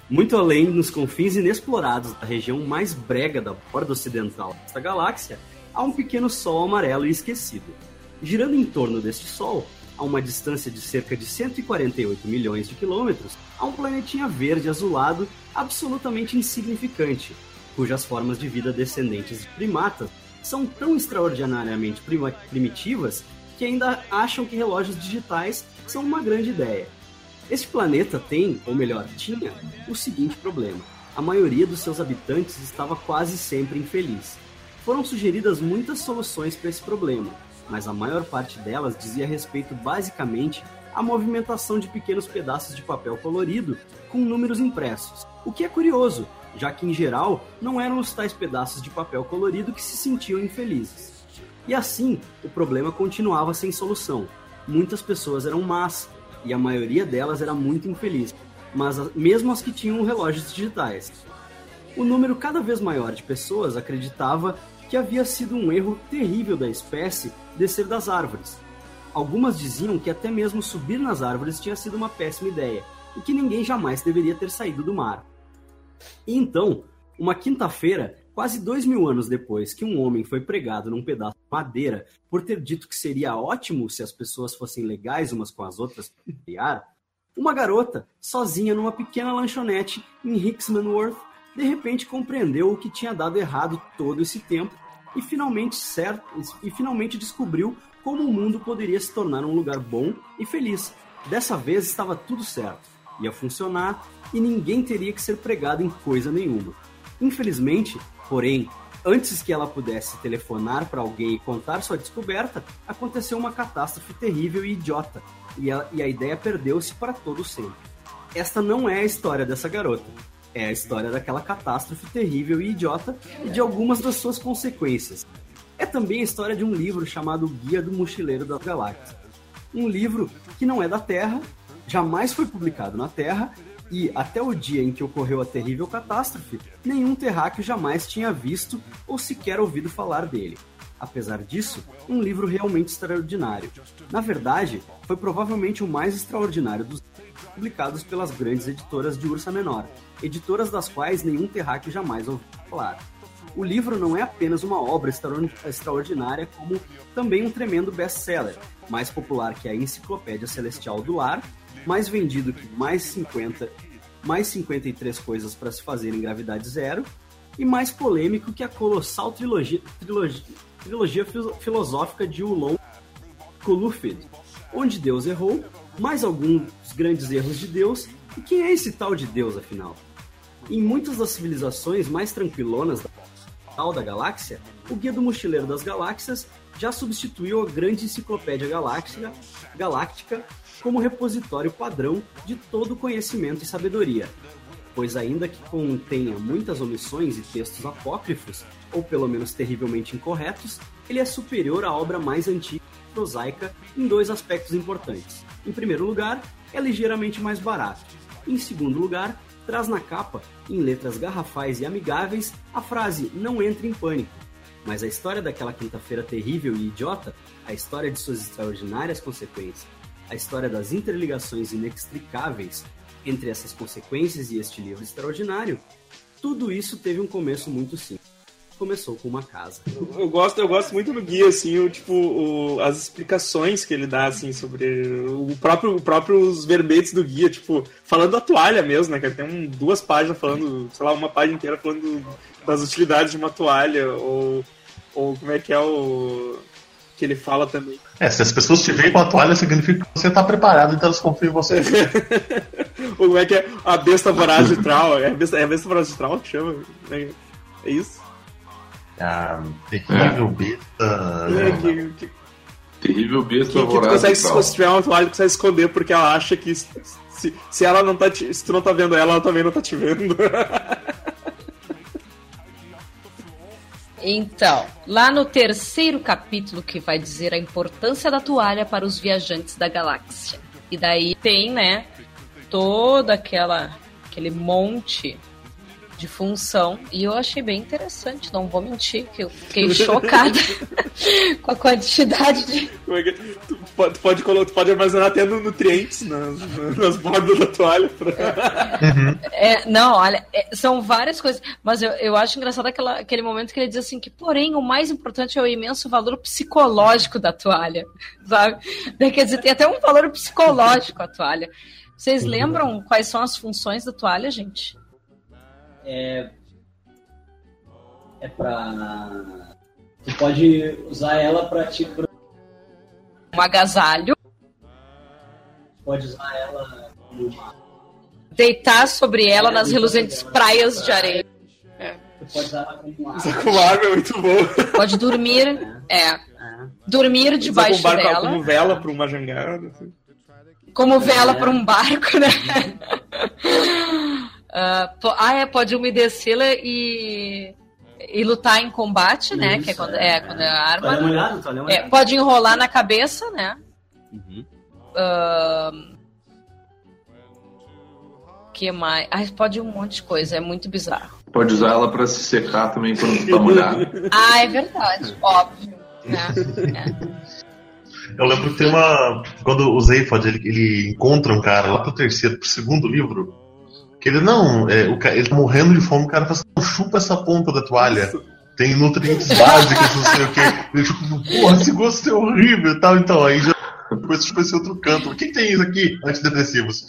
Muito além, nos confins inexplorados da região mais brega da borda ocidental desta galáxia, há um pequeno sol amarelo e esquecido. Girando em torno deste sol, a uma distância de cerca de 148 milhões de quilômetros, há um planetinha verde azulado absolutamente insignificante, cujas formas de vida descendentes de primatas são tão extraordinariamente primitivas que ainda acham que relógios digitais são uma grande ideia. Este planeta tem, ou melhor, tinha, o seguinte problema: a maioria dos seus habitantes estava quase sempre infeliz. Foram sugeridas muitas soluções para esse problema, mas a maior parte delas dizia respeito basicamente à movimentação de pequenos pedaços de papel colorido com números impressos. O que é curioso, já que em geral não eram os tais pedaços de papel colorido que se sentiam infelizes. E assim, o problema continuava sem solução. Muitas pessoas eram más, e a maioria delas era muito infeliz, mas mesmo as que tinham relógios digitais. O número cada vez maior de pessoas acreditava que havia sido um erro terrível da espécie descer das árvores. Algumas diziam que até mesmo subir nas árvores tinha sido uma péssima ideia e que ninguém jamais deveria ter saído do mar. E então, uma quinta-feira, quase dois mil anos depois que um homem foi pregado num pedaço de madeira por ter dito que seria ótimo se as pessoas fossem legais umas com as outras criar, uma garota, sozinha numa pequena lanchonete em Hicksmanworth, de repente compreendeu o que tinha dado errado todo esse tempo e finalmente, certo, e finalmente descobriu como o mundo poderia se tornar um lugar bom e feliz. Dessa vez estava tudo certo, ia funcionar e ninguém teria que ser pregado em coisa nenhuma. Infelizmente, porém, antes que ela pudesse telefonar para alguém e contar sua descoberta, aconteceu uma catástrofe terrível e idiota, e a, e a ideia perdeu-se para todo sempre. Esta não é a história dessa garota. É a história daquela catástrofe terrível e idiota e de algumas das suas consequências. É também a história de um livro chamado Guia do Mochileiro das Galáxias. Um livro que não é da Terra, jamais foi publicado na Terra e, até o dia em que ocorreu a terrível catástrofe, nenhum terráqueo jamais tinha visto ou sequer ouvido falar dele. Apesar disso, um livro realmente extraordinário. Na verdade, foi provavelmente o mais extraordinário dos publicados pelas grandes editoras de Ursa Menor, editoras das quais nenhum terráqueo jamais ouviu falar. O livro não é apenas uma obra extraordinária, como também um tremendo best-seller, mais popular que a Enciclopédia Celestial do Lar mais vendido que mais 50, mais 53 coisas para se fazer em gravidade zero, e mais polêmico que a colossal trilogia, trilogia, trilogia filosófica de Ulon Kolufid, onde Deus errou, mais alguns grandes erros de Deus, e quem é esse tal de Deus, afinal? Em muitas das civilizações mais tranquilonas da tal da galáxia, o Guia do Mochileiro das Galáxias já substituiu a grande enciclopédia galáctica, galáctica como repositório padrão de todo conhecimento e sabedoria, pois ainda que contenha muitas omissões e textos apócrifos, ou pelo menos terrivelmente incorretos, ele é superior à obra mais antiga e prosaica em dois aspectos importantes. Em primeiro lugar, é ligeiramente mais barato. Em segundo lugar, traz na capa, em letras garrafais e amigáveis, a frase Não entre em pânico. Mas a história daquela quinta-feira terrível e idiota, a história de suas extraordinárias consequências, a história das interligações inextricáveis entre essas consequências e este livro extraordinário, tudo isso teve um começo muito simples. Começou com uma casa. Eu gosto, eu gosto muito do guia, assim, o, tipo, o, as explicações que ele dá, assim, sobre o próprio, o próprio os verbetes do guia, tipo, falando da toalha mesmo, né, que tem um, duas páginas falando, sei lá, uma página inteira falando das utilidades de uma toalha, ou, ou como é que é o que ele fala também. É, se as pessoas te veem com a toalha, significa que você está preparado, então elas confiam em você. Ou como é que é? A besta voraz de Trau. É a besta, é a besta voraz de Trau que chama? É, é isso? Ah, terrível é. besta. É, que, que, terrível besta que. Que tu consegue, se tiver uma toalha, tu consegue esconder porque ela acha que se, se ela não tá te, se tu não tá vendo ela, ela também não tá te vendo. Então, lá no terceiro capítulo que vai dizer a importância da toalha para os viajantes da galáxia. E daí tem, né, toda aquela aquele monte de função e eu achei bem interessante, não vou mentir, que eu fiquei chocada com a quantidade de. É tu pode, pode, tu pode armazenar até nutrientes nas, nas bordas da toalha. Pra... Uhum. É, não, olha, é, são várias coisas, mas eu, eu acho engraçado aquela, aquele momento que ele diz assim que, porém, o mais importante é o imenso valor psicológico da toalha, sabe? Quer dizer, tem até um valor psicológico a toalha. Vocês lembram quais são as funções da toalha, gente? É, é pra. Tu pode usar ela pra tipo. Um agasalho. Pode usar ela uma... Deitar sobre ela é, nas reluzentes praias de areia. É. Tu pode usar ela como arma. Usar como arma é muito bom. Pode dormir. É. é. Dormir debaixo como barco, dela. Como vela para uma jangada. Assim. Como vela é. para um barco, né? Uh, ah, é, pode umedecê-la e, e lutar em combate, né? Isso, que é quando é, é, quando é a arma. Olhando, é, pode enrolar na cabeça, né? Uhum. Uh, que mais? Ah, pode um monte de coisa, é muito bizarro. Pode usar ela para se secar também quando tá molhado. ah, é verdade, óbvio. Né? É. Eu lembro que tem uma. Quando o Zeifod ele, ele encontra um cara lá pro terceiro, pro segundo livro, que ele não, é, o, ele tá morrendo de fome, o cara fala assim, chupa essa ponta da toalha. Tem nutrientes básicos, não sei o que. Ele tipo, porra, esse gosto é horrível e tal. Então, aí já depois chupa esse outro canto. O que, que tem isso aqui? Antidepressivos.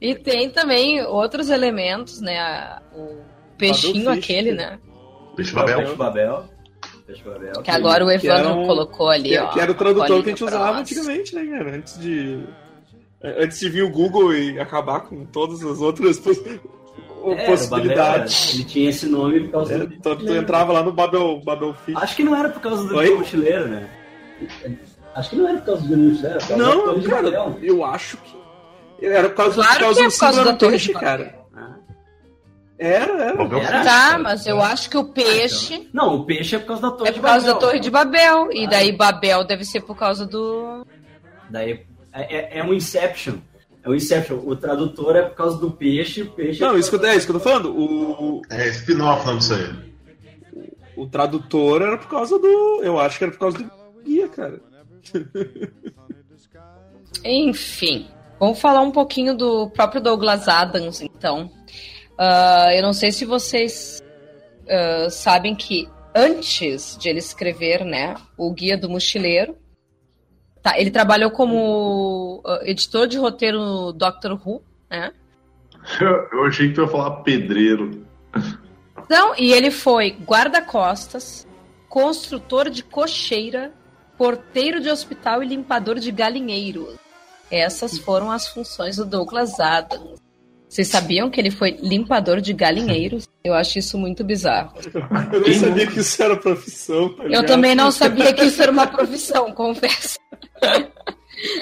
e tem também outros elementos, né? O peixinho aquele, né? Peixe Babel. Peixe Babel. Que agora o Evandro um, colocou ali, que, ó. Que era o tradutor que a gente usava antigamente, né, cara? Antes de. Antes de vir o Google e acabar com todas as outras é, possibilidades. ele tinha esse nome por causa é, do. Tu, tu entrava lá no Babel, Babel Fish. Acho que não era por causa do Oi? mochileiro, né? Acho que não era por causa do mochileiro. Não, cara, eu acho que. Era por causa, claro por causa, do, é por causa da torre, cara. Era, era. Era? Tá, mas eu acho que o peixe Não, o peixe é por causa da torre é de por causa da Babel. Torre de Babel. E daí Babel deve ser por causa do. Daí é, é, é um Inception. É um Inception. O tradutor é por causa do peixe, o peixe Não, é isso que, eu- é isso que eu tô falando. O, É spin-off não disso aí. o tradutor era por causa do. Eu acho que era por causa do guia, cara. Enfim, vamos falar um pouquinho do próprio Douglas Adams, então. Ah, eu não sei se vocês ah, sabem que antes de ele escrever, né, o Guia do Mochileiro, tá, ele trabalhou como ah, editor de roteiro no Doctor Who, né? Eu, achei que tu ia falar pedreiro. Então, e ele foi guarda-costas, construtor de cocheira, porteiro de hospital e limpador de galinheiro. Essas foram as funções do Douglas Adams. Vocês sabiam que ele foi limpador de galinheiros? Eu acho isso muito bizarro. Eu nem sabia que isso era profissão. tá Eu também não sabia que isso era uma profissão, confesso.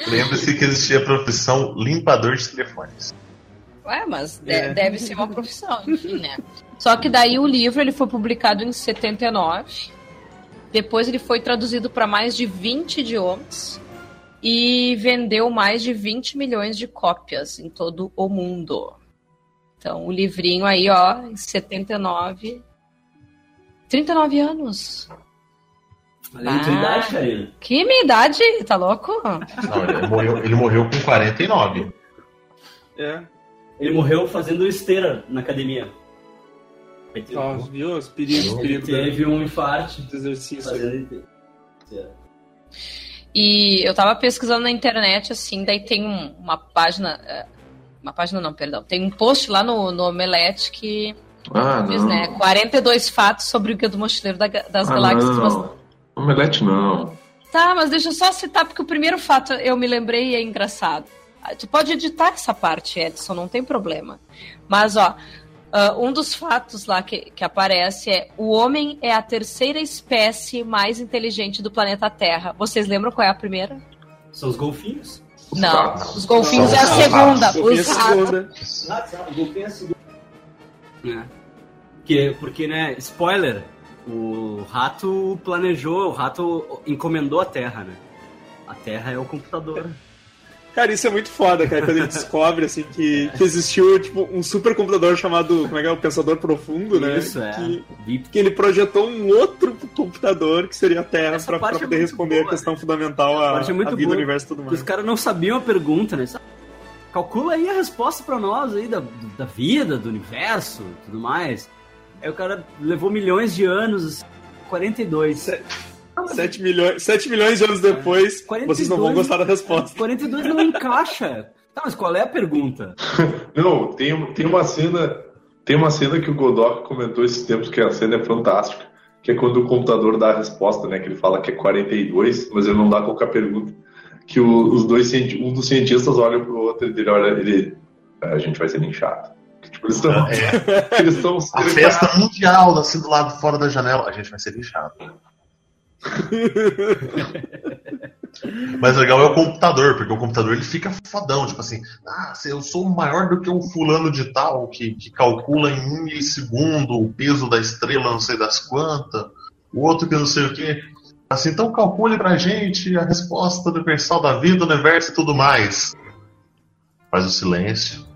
Lembre-se que existia a profissão limpador de telefones. Ué, mas de- É. deve ser uma profissão, enfim, né? Só que daí o livro ele foi publicado em 79. Depois ele foi traduzido para mais de 20 idiomas e vendeu mais de 20 milhões de cópias em todo o mundo. Então, o livrinho aí, ó, em 79. 39 anos. Olha Ah. idade, Karina. Que minha idade, tá louco? Não, ele morreu, ele morreu com 49. É. Ele morreu fazendo esteira na academia. Ó, viu os perigos, perigos teve um infarto do exercício. fazendo. E eu tava pesquisando na internet, assim, daí tem um- uma página. Uma página não, perdão. Tem um post lá no, no Omelete que Ah, diz, né? 42 fatos sobre o Guia do Mochileiro da- das Galáxias. Mas- Omelete não. Tá, mas deixa eu só citar, porque o primeiro fato eu me lembrei e é engraçado. Ah, Tu pode editar essa parte, Edson, não tem problema. Mas, ó, ah, um dos fatos lá que, que aparece é: o homem é a terceira espécie mais inteligente do planeta Terra. Vocês lembram qual é a primeira? São os golfinhos? Os Não, gatos. os golfinhos é a os segunda. ratos. Os ratos. golfinho é a segunda. É. Que, porque, né, spoiler, o rato planejou, o rato encomendou a Terra, né? A Terra é o computador. Cara, isso é muito foda, cara, quando ele descobre, assim, que, que existiu, tipo, um supercomputador chamado, como é que é, o Pensador Profundo, né? Isso, é. Que, que ele projetou um outro computador, que seria a Terra, pra, pra é poder muito responder boa, a questão né? fundamental à, é muito vida, boa, do universo e tudo mais. os caras não sabiam a pergunta, né? Calcula aí a resposta pra nós aí da, da vida, do universo tudo mais. Aí o cara levou milhões de anos, 42. 7 milhões, 7 milhões de anos depois, 42 vocês não vão gostar da resposta. 42 não encaixa. Tá, mas qual é a pergunta? Não, tem, tem uma cena. Tem uma cena que o Godot comentou esses tempos, que a cena é fantástica. Que é quando o computador dá a resposta, né? Que ele fala que é 42, mas ele não dá qualquer pergunta. Que o- os dois, um dos cientistas olha pro outro e ele olha, ele. "Ah, A gente vai ser linchado. Tipo, eles estão. Eles estão. A festa mundial, assim, do lado fora da janela. A gente vai ser lixado. Mas legal é o computador, porque o computador ele fica fodão, tipo assim, ah, eu sou maior do que o fulano de tal, que, que calcula em um milissegundo o peso da estrela, não sei das quantas, o outro que não sei o quê. Assim, então calcule pra gente a resposta universal da vida, do universo e tudo mais. Faz o silêncio.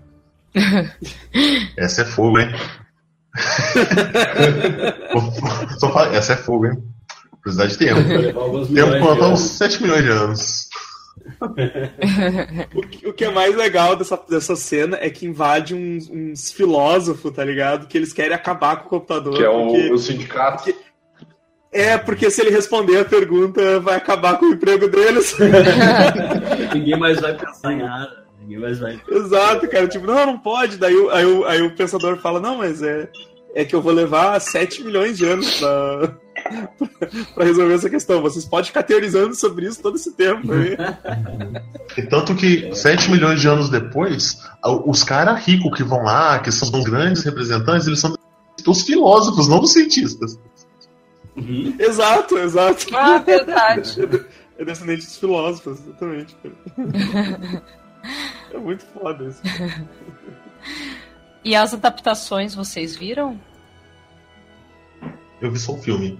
Essa é fogo, hein? Essa é fogo, hein? Precisar de tempo. Tempo contar uns anos. 7 milhões de anos. O que, o que é mais legal dessa, dessa cena é que invade uns, uns filósofos, tá ligado? Que eles querem acabar com o computador. Que é porque- o, o sindicato. É, porque se ele responder a pergunta, vai acabar com o emprego deles. Ninguém mais vai pensar em nada. Ninguém mais vai. Exato, cara. Tipo, não, não pode. Daí, o- aí, o- aí o pensador fala, não, mas é, é que eu vou levar 7 milhões de anos pra, pra resolver essa questão. Vocês podem ficar teorizando sobre isso todo esse tempo aí. E tanto que 7 milhões de anos depois, os caras ricos que vão lá, que são os grandes representantes, eles são os filósofos, não os cientistas. exato, exato. Ah, verdade. É descendente dos filósofos, exatamente. É muito foda isso. E as adaptações vocês viram? Eu vi só o filme.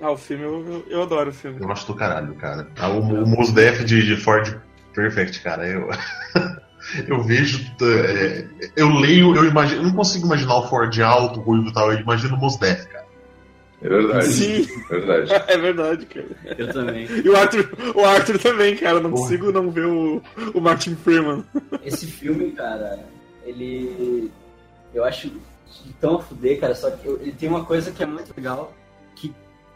Ah, o filme eu, eu, adoro o filme. Eu acho do caralho, cara. Ah, o, o Mos Def de, de Ford Perfect, cara. Eu, eu vejo. É, eu leio, eu imagino. Eu não consigo imaginar o Ford alto, ruivo e tal. Eu imagino o Mos Def, cara. É verdade. Sim. É verdade. É verdade, cara. Eu também. E o Arthur, o Arthur também, cara. Não consigo não ver o, o Martin Freeman. Esse filme, cara, ele. Eu acho tão a fuder, cara. Só que ele tem uma coisa que é muito legal: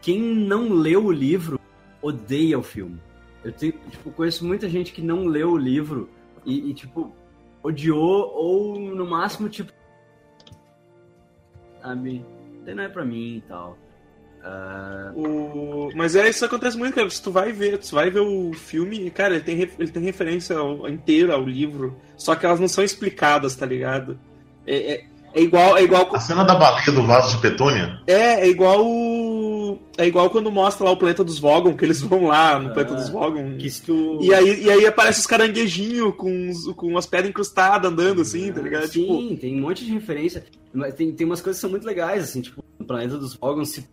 quem não leu o livro odeia o filme. Eu tenho, tipo, conheço muita gente que não leu o livro e, e tipo, odiou ou no máximo, tipo. Sabe? Não é pra mim e tal. Uh... O... Mas é, isso acontece muito, cara. Se tu vai ver, tu vai ver o filme, cara, ele tem, ele tem referência ao, inteira ao livro, só que elas não são explicadas, tá ligado? É, é, é igual, é igual. A cena da baleia do vaso de petúnia? É, é igual. É igual quando mostra lá o planeta dos Vogon, que eles vão lá no ah, planeta dos Vogon. Tu... E, aí, e aí aparece os caranguejinhos com, com as pedras incrustadas andando, assim, tá ligado? Sim, tipo... tem um monte de referência. Tem, tem umas coisas que são muito legais, assim, tipo, no planeta dos Vogon, se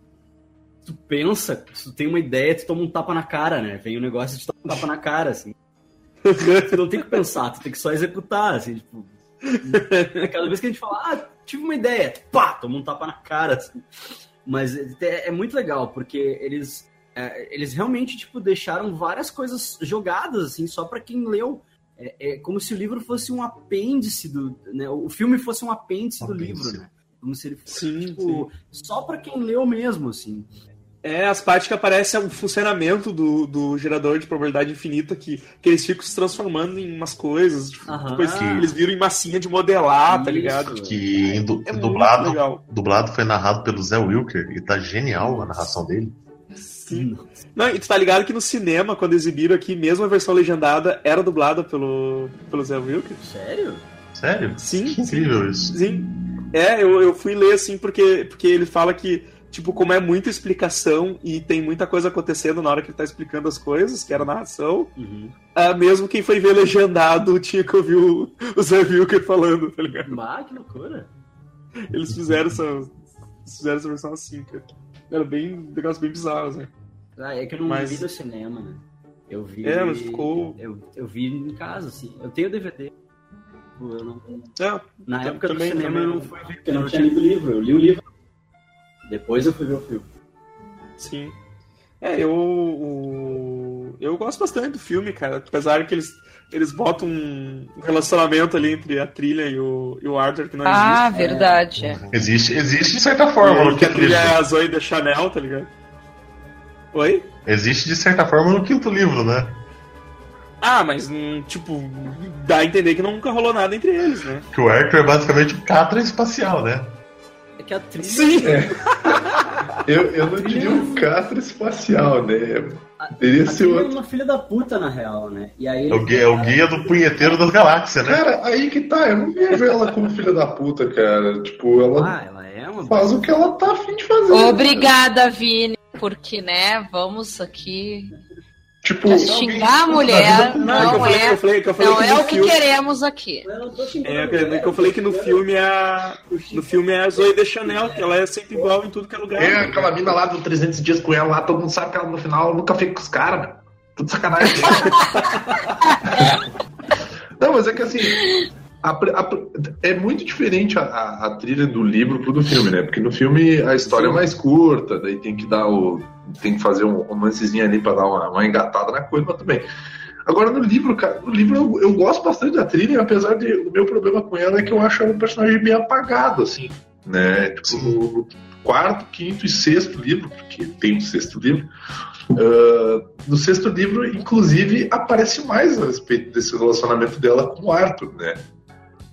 tu pensa, se tu tem uma ideia, tu toma um tapa na cara, né? Vem o um negócio de tomar um tapa na cara, assim. tu não tem que pensar, tu tem que só executar, assim, tipo. Cada vez que a gente fala, ah, tive uma ideia, pá, toma um tapa na cara, assim. Mas é, é muito legal, porque eles, é, eles realmente, tipo, deixaram várias coisas jogadas, assim, só para quem leu. É, é, como se o livro fosse um apêndice do. Né, o filme fosse um apêndice, do livro, né? Como se ele fosse, sim, tipo, sim. só para quem leu mesmo, assim. É, as partes que aparecem é o funcionamento do, do gerador de probabilidade infinita, que, que eles ficam se transformando em umas coisas, tipo, depois que eles viram em massinha de modelar, Isso. tá ligado? Que du, é dublado, dublado foi narrado pelo Zé Wilker, e tá genial a narração dele. Sim. Não, e tu tá ligado que no cinema, quando exibiram aqui, mesmo a versão legendada era dublada pelo, pelo Zé Wilker? Sério? Sério? Sim. Que incrível isso. Sim. É, eu, eu fui ler assim porque, porque ele fala que tipo, como é muita explicação e tem muita coisa acontecendo na hora que ele tá explicando as coisas, que era narração, uhum. uh, mesmo quem foi ver legendado tinha que ouvir o, o Zé Wilker falando, tá ligado? Ah, que loucura! Eles fizeram essa, fizeram essa versão assim, cara. Era bem, negócio bem bizarro, né? Ah, é que eu não mas... vi no cinema, né? Eu vi. É, mas ficou. Eu, eu vi em casa, assim. Eu tenho DVD. Tipo, eu não... É, Na época também, do cinema também. eu não fui ver, porque não tinha lido o livro. Eu li o livro depois eu fui ver o filme. Sim. É, eu. O... Eu gosto bastante do filme, cara. Apesar que eles, eles botam um relacionamento ali entre a trilha e o, e o Arthur que não ah, existe. Ah, verdade. É. Existe, existe de certa forma. no que a trilha é a Zoe da Chanel, tá ligado? Oi? Existe de certa forma no quinto livro, né? Ah, mas, hum, tipo, dá a entender que nunca rolou nada entre eles, né? Que o Arthur é basicamente um catra espacial, né? É que a trilha. Sim! É. Eu, eu não diria um castro espacial, né? Teria ser outro. é uma filha da puta, na real, né? E aí é, o guia, é o guia do punheteiro das galáxias, né? Cara, aí que tá, eu não vejo ela como filha da puta, cara. Tipo, ela, ah, ela é uma faz o que ela tá afim de fazer. Obrigada, Vini, porque, né, vamos aqui Tipo, xingar a mulher não, não é, eu eu não é o que queremos aqui. É, que eu falei que no filme é a, no filme é a Zoe de Chanel, que ela é sempre igual em tudo que é lugar. É, aquela mina lá do 300 dias com ela lá, todo mundo sabe que ela no final nunca fica com os caras, Tudo sacanagem. não, mas é que assim, a, a, é muito diferente a, a, trilha do livro pro do filme, né? Porque no filme a história Sim. é mais curta, daí tem que dar o. tem que fazer um romancezinho ali pra dar uma, uma engatada na coisa, mas também. Agora no livro, cara, no livro eu, eu, gosto bastante da trilha, apesar de o meu problema com ela é que eu acho ela um personagem bem apagado, assim. Né? Tipo, no, no quarto, quinto e sexto livro, porque tem um sexto livro. Uh, no sexto livro, inclusive, aparece mais a respeito desse relacionamento dela com o Arthur, né?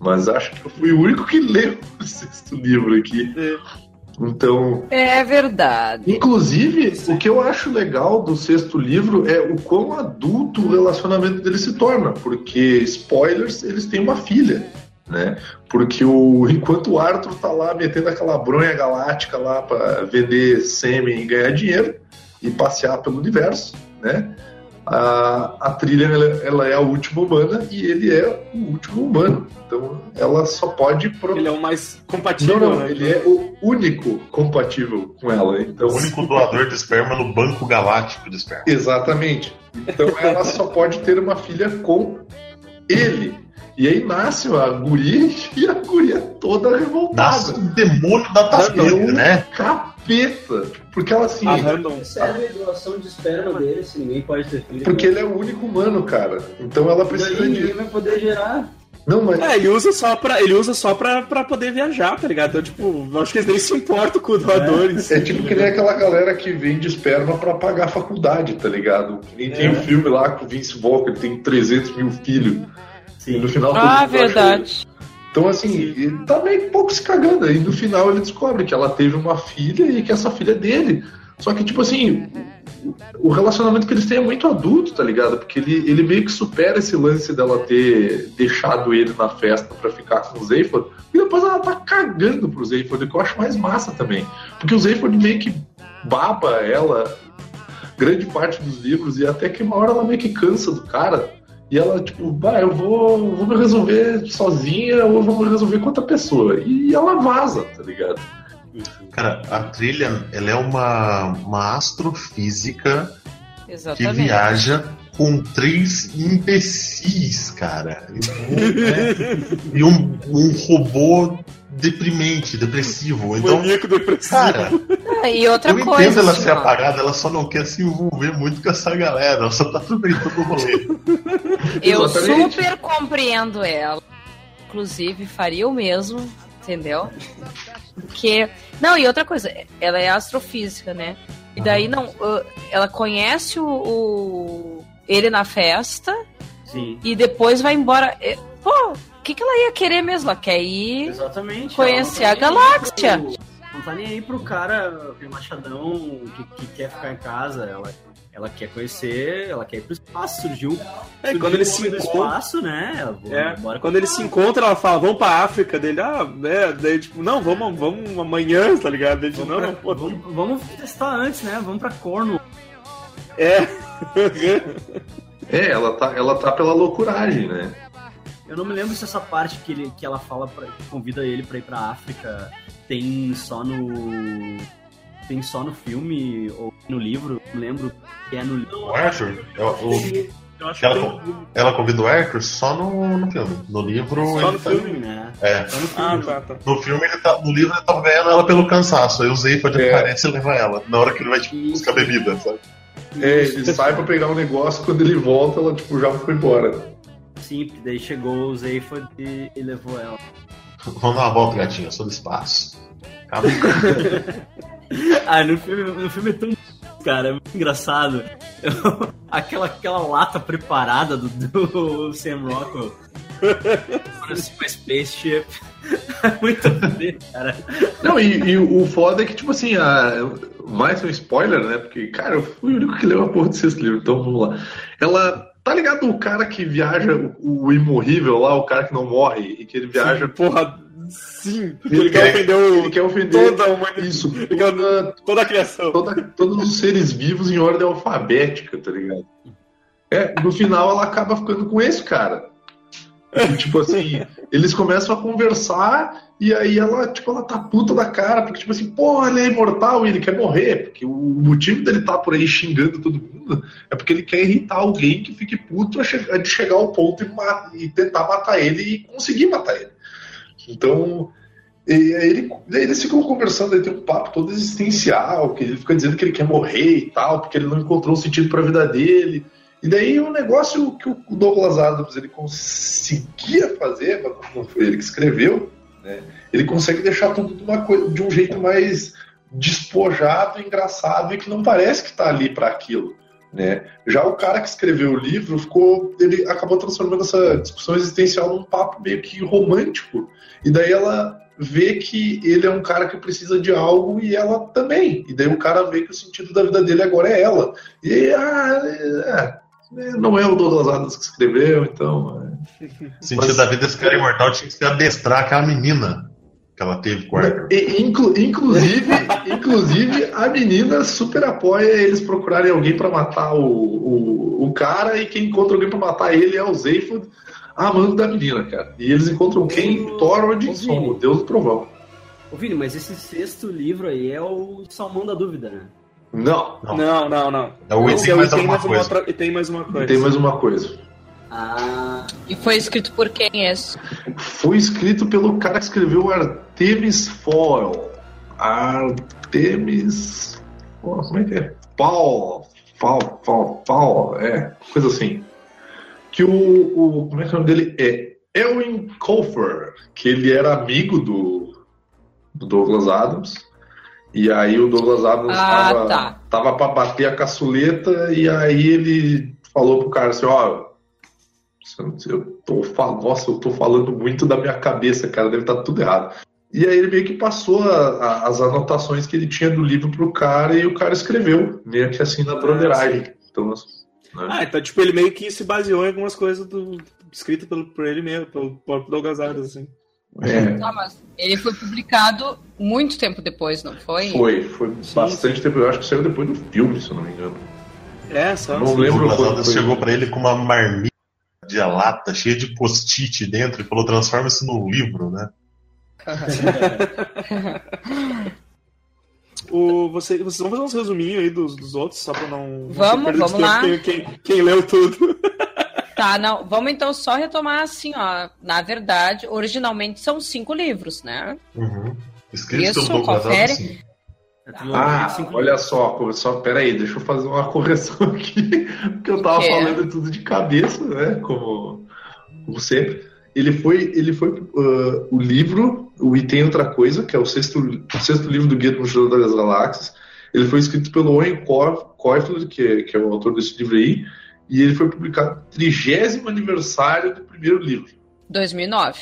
mas acho que eu fui o único que leu o sexto livro aqui. É. Então. É verdade. Inclusive, o que eu acho legal do sexto livro é o quão adulto o relacionamento dele se torna, porque, spoilers, eles têm uma filha. Né? Porque o, enquanto o Arthur tá lá metendo aquela bronha galáctica lá para vender sêmen e ganhar dinheiro e passear pelo universo, né? A, a trilha ela, ela, é a última humana e ele é o último humano. Então ela só pode. Pro... Ele é o mais compatível. Não, não, né? ele é o único compatível com ela. Então... O único doador de esperma no banco galáctico de esperma. Exatamente. Então ela só pode ter uma filha com ele. E aí nasce a guria e a guria toda revoltada. Nasce o demônio da Tasmânia, né? Capeta. Porque ela assim. A random. Serve a doação de esperma dele, se ninguém pode ter filho. Porque ele é o único humano, cara. Então ela precisa de. Ninguém vai poder gerar. Não, mas... É, ele usa só pra, ele usa só pra, pra poder viajar, tá ligado? Então, tipo, acho que eles nem se importam com doadores. É, é tipo que nem aquela galera que vende esperma pra pagar a faculdade, tá ligado? E tem é. um filme lá com o Vince ele tem 300 mil filhos. Sim. E no final ah, verdade. Então, assim, ele tá meio pouco se cagando. Aí no final ele descobre que ela teve uma filha e que essa filha é dele. Só que, tipo assim, o relacionamento que eles têm é muito adulto, tá ligado? Porque ele, ele meio que supera esse lance dela ter deixado ele na festa para ficar com o Zayford. E depois ela tá cagando pro Zayford, que eu acho mais massa também. Porque o Zayford meio que baba ela grande parte dos livros e até que uma hora ela meio que cansa do cara. E ela, tipo, bah, eu vou, vou me resolver sozinha ou eu vou me resolver com outra pessoa. E ela vaza, tá ligado? Cara, a trilha, ela é uma, uma astrofísica Exatamente. que viaja com três imbecis, cara. E um, um robô deprimente, depressivo. Então, Maníaco depressivo. Cara, ah, e outra eu coisa, entendo ela ser apagada, ela só não quer se envolver muito com essa galera, ela só tá aproveitando o rolê. Eu super compreendo ela. Inclusive, faria o mesmo, entendeu? Porque. Não, e outra coisa, ela é astrofísica, né? E daí não. Uh, ela conhece o, o, ele na festa. Sim. E depois vai embora. É, pô, o que, que ela ia querer mesmo? Ela quer ir Exatamente, conhecer tá a galáxia. Pro, não tá nem aí pro cara machadão que, que quer ficar em casa. Ela ela quer conhecer, ela quer ir pro espaço. Surgiu, é, surgiu quando eles se encontram, espaço, né? É, quando eles se encontram, ela fala, vamos pra África dele, ah, né? Daí, tipo, não, vamos, vamos amanhã, tá ligado? Daí, vamos, não, pra, não, pô, vamos, vamos testar antes, né? Vamos pra Corno. É. é, ela tá, ela tá pela loucuragem, né? Eu não me lembro se essa parte que, ele, que ela fala, pra, convida ele pra ir pra África, tem só no tem só no filme ou no livro, não lembro que é no livro. O Arthur? É o, ela, ela convida o Arthur só no, no filme. No livro. Só no tá... filme, né? É. Só no filme. Ah, tá, tá. No filme ele tá. No livro ele tá vendo ela pelo cansaço. Aí o Zayford é. aparece e leva ela. Na hora que ele vai tipo, buscar bebida, sabe? É, ele sai pra pegar um negócio, quando ele volta, ela tipo, já foi embora. Sim, daí chegou o Zayford e, e levou ela. Vamos dar uma volta, gatinha, sou do espaço. ah, no filme, no filme é tão. Cara, é muito engraçado. aquela, aquela lata preparada do, do Sam Rockwell. Parece uma spaceship. muito bem, cara. Não, e, e, o foda é que, tipo assim, a, mais um spoiler, né? Porque, cara, eu fui o único que leu a porra do sexto livro, então vamos lá. Ela. Tá ligado o cara que viaja, o, o imorrível lá, o cara que não morre, e que ele viaja. Sim, porra Sim, ele, ele quer, ofender o, ele quer ofender toda a humanidade. Isso, toda, toda a criação. Toda, todos os seres vivos em ordem alfabética, tá ligado? É, no final ela acaba ficando com esse cara. E, tipo assim, eles começam a conversar e aí ela, tipo, ela tá puta da cara, porque, tipo assim, porra, ele é imortal e ele quer morrer. Porque o motivo dele tá por aí xingando todo mundo é porque ele quer irritar alguém que fique puto de chegar ao ponto e, e tentar matar ele e conseguir matar ele. Então, ele, eles ficam conversando, aí tem um papo todo existencial, que ele fica dizendo que ele quer morrer e tal, porque ele não encontrou um sentido para a vida dele. E daí o um negócio que o Douglas Adams ele conseguia fazer, não foi ele que escreveu, né? ele consegue deixar tudo de, coisa, de um jeito mais despojado, engraçado e que não parece que está ali para aquilo. Né? Já o cara que escreveu o livro ficou, ele acabou transformando essa discussão existencial num papo meio que romântico. E daí ela vê que ele é um cara que precisa de algo e ela também. E daí o cara vê que o sentido da vida dele agora é ela. E ah, é não é o Douglas Adams que escreveu, então. É. O sentido Mas, da vida desse cara imortal tinha que ser adestrar aquela menina. que ela teve com o Arthur. Inclu, inclusive, inclusive, a menina super apoia eles procurarem alguém para matar o, o, o, cara e quem encontra alguém para matar ele é o Zephod, amando da menina, cara. E eles encontram quem? Thor Odinson, o deus do trovão. Ô Vini, mas esse sexto livro aí é o Salmão da Dúvida, né? Não. Não, não, não. É o Esse tem é o mais tem mais uma coisa. outra- e tem mais uma coisa. Tem mais uma coisa. Ah, E foi escrito por quem esse? Foi escrito pelo cara que escreveu Artemis Fowl. Artemis. Pô, Como é que é? Paul. Paul, Paul, Paul. É, coisa assim. Que o, o. Como é que é o nome dele? É Elwin Colfer, que ele era amigo do, do Douglas Adams. E aí o Douglas Adams Ah, tava, tá. tava pra bater a caçuleta e aí ele falou pro cara assim, ó, eu tô falando, nossa, eu tô falando muito da minha cabeça, cara, deve estar tudo errado. E aí ele meio que passou a- a- as anotações que ele tinha do livro pro cara e o cara escreveu, meio que assim na broderagem. Então, né? Ah, então, tipo, ele meio que se baseou em algumas coisas do, escritas pelo, por ele mesmo, pelo próprio Douglas Adams, assim. É, Tá, mas ele foi publicado muito tempo depois, não foi? foi, foi bastante tempo, eu acho que saiu depois do filme, se eu não me engano. É, só. Não O lembro quando chegou pra ele com uma marmita de lata cheia de post-it dentro e falou: transforma isso num livro, né? O, você, vocês vão fazer uns resuminhos aí dos, dos outros, só pra não. Vamos, perder vamos tempo lá. Quem, quem, quem leu tudo. Tá, não. Vamos então só retomar assim, ó. Na verdade, originalmente são cinco livros, né? Uhum. Escrito Isso, pelo confere. Adams, sim. a trilogia Ah, olha só, só, pera aí, deixa eu fazer uma correção aqui, porque eu tava é? falando tudo de cabeça, né, como, como sempre. Ele foi, ele foi uh, o livro, o E Tem Outra Coisa, que é o sexto, o sexto livro do Guia do Mochileiro das Galáxias. Ele foi escrito pelo Owen Coifler, que é, que é o autor desse livro aí, e ele foi publicado no trigésimo aniversário do primeiro livro. 2009.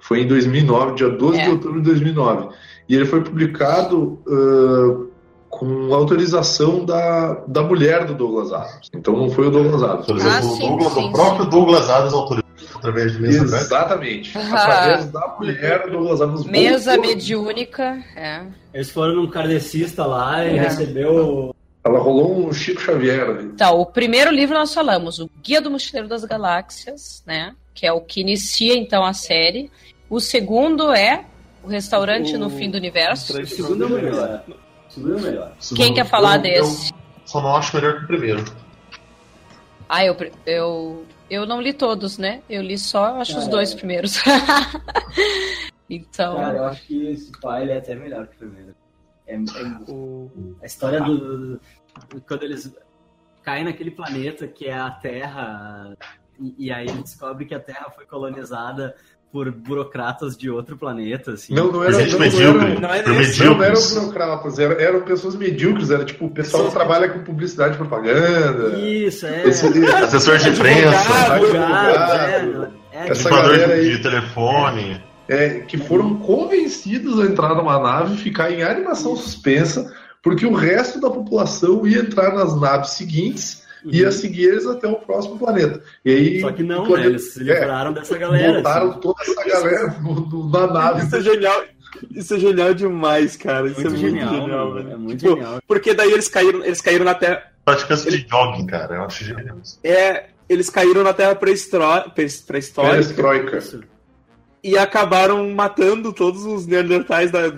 Foi em 2009, dia 12 É. de outubro de 2009. E ele foi publicado ah, com autorização da, da mulher do Douglas Adams. Então não foi o Douglas Adams. Por Ah, sim, o, Douglas, sim, o próprio sim. Douglas Adams autorizou através de mesa. Exatamente. Ah. Através da mulher do Douglas Adams. Mesa mediúnica. É. Eles foram num kardecista lá e É. recebeu. Ela rolou um Chico Xavier ali. Então, o primeiro livro nós falamos, o Guia do Mochileiro das Galáxias, né? Que é o que inicia então a série. O segundo é O Restaurante O- no Fim do Universo. O segundo é o melhor. O segundo é o melhor. Quem quer falar eu, desse? Eu só não acho melhor que o primeiro. Ah, eu, eu, eu não li todos, né? Eu li só, acho, os dois é. primeiros. então, Cara, eu acho que esse pai ele é até melhor que o primeiro. É, é- O, a história do- Quando eles caem naquele planeta que é a Terra, e, e aí ele descobre que a Terra foi colonizada por burocratas de outro planeta, assim. Não, não era. Gente Não, medíocre. eram- não é não, burocratas, eram, eram pessoas medíocres, era tipo o pessoal que trabalha com publicidade e propaganda. Isso, é. Esse- Assessor de imprensa, Advogado, é, é, Essa galera aí- de telefone. é, que foram convencidos a entrar numa nave e ficar em animação suspensa, porque o resto da população ia entrar nas naves seguintes e ia seguir eles até o próximo planeta. E aí, Só que não, né? planeta- Eles se livraram dessa galera. botaram assim. toda essa galera no- no- na nave. Isso é genial. Isso é genial demais, cara. Isso Muito é muito genial, genial, mano. velho. É muito Tipo, genial. Porque daí eles caíram, eles caíram na Terra. Praticantes de jogging, cara. Eu acho genial. isso. É, eles caíram na Terra pré-histó- pré-histórica Perestroika. e acabaram matando todos os Neandertais da,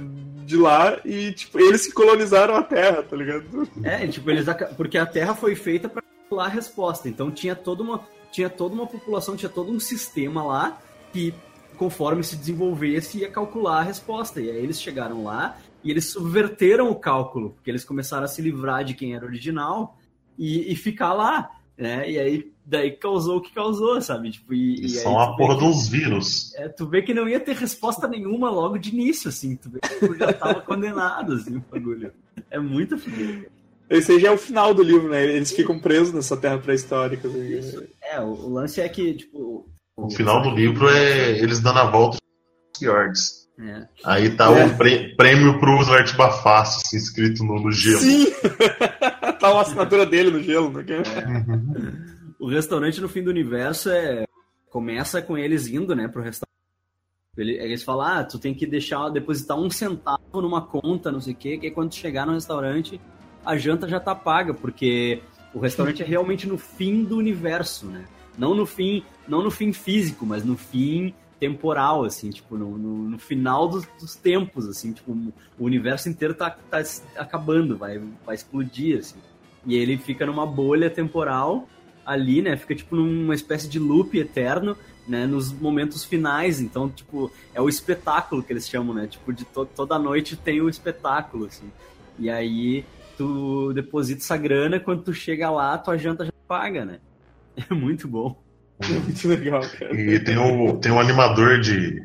de lá e, tipo, eles que colonizaram a Terra, tá ligado? É, tipo, eles porque a Terra foi feita para calcular a resposta. Então tinha toda uma tinha toda uma população, tinha todo um sistema lá que conforme se desenvolvesse ia calcular a resposta. E aí eles chegaram lá e eles subverteram o cálculo, porque eles começaram a se livrar de quem era original e, e ficar lá, né? E aí daí causou o que causou, sabe? Tipo, e, E são aí a vê porra que- uns vírus. é, tu vê que não ia ter resposta nenhuma logo de início, assim. Tu vê que tu já tava condenado, assim, o bagulho. É muito fodido. Esse aí já é o final do livro, né? Eles ficam presos nessa Terra pré-histórica. ligado? É, o, o lance é que, tipo. O final do livro é eles dando a volta de. É. Aí tá É. o prê- prêmio pro Svart Bafácio, assim, escrito no, no gelo. Sim! tá uma assinatura dele no gelo, né? O restaurante no fim do universo é. Começa com eles indo, né, pro restaurante. Eles falam, ah, tu tem que deixar, depositar um centavo numa conta, não sei o quê, que aí quando chegar no restaurante, a janta já tá paga, porque o restaurante é realmente no fim do universo, né? Não no fim, não no fim físico, mas no fim temporal, assim, tipo, no, no, no final dos, dos, tempos, assim, tipo, o universo inteiro tá, tá acabando, vai, vai explodir, assim. E ele fica numa bolha temporal ali, né? Fica, tipo, numa espécie de loop eterno, né? Nos momentos finais, então, tipo, é o espetáculo que eles chamam, né? Tipo, de to toda noite tem o espetáculo, assim. E aí, tu deposita essa grana, quando tu chega lá, tua janta já paga, né? É muito bom. É muito legal, cara. E tem um, tem um animador de,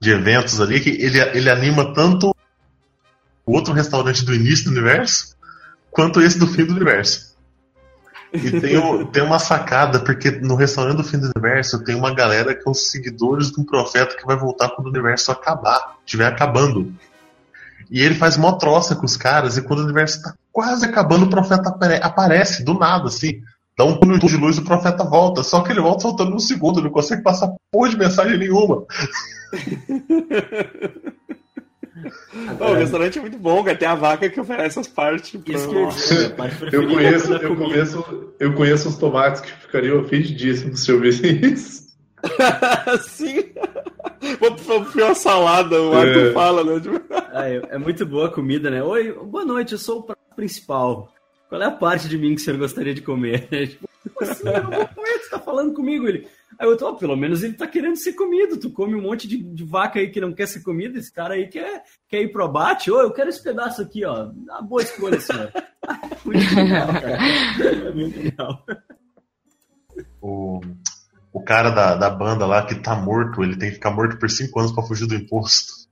de eventos ali que ele, ele anima tanto o outro restaurante do início do universo quanto esse do fim do universo. E tem, tem uma sacada, porque no restaurante do fim do universo tem uma galera que são seguidores de um profeta que vai voltar quando o universo acabar, estiver acabando. E ele faz mó troça com os caras, e quando o universo está quase acabando, o profeta apare aparece do nada, assim dá um pulo de luz e o profeta volta. Só que ele volta soltando um segundo, não consegue passar porra de mensagem nenhuma. o restaurante é muito bom, cara. Tem a vaca que oferece as partes. Pra... eu, conheço, eu, conheço, eu conheço os tomates que ficariam ofendidíssimos se eu visse isso. Sim. Vou uma salada, o Arthur é. fala, né? Ah, é, é muito boa a comida, né? Oi, boa noite, eu sou o prato principal. Qual é a parte de mim que o senhor gostaria de comer? tipo, assim, eu não vou comer, você tá falando comigo. Ele, aí eu tô, oh, pelo menos ele tá querendo ser comido. Tu come um monte de, de, vaca aí que não quer ser comida, esse cara aí quer, quer ir pro abate. Ô, oh, eu quero esse pedaço aqui, ó. Uma boa escolha, senhor. muito legal, cara. É muito legal. O, o cara da, da banda lá que tá morto, ele tem que ficar morto por cinco anos para fugir do imposto.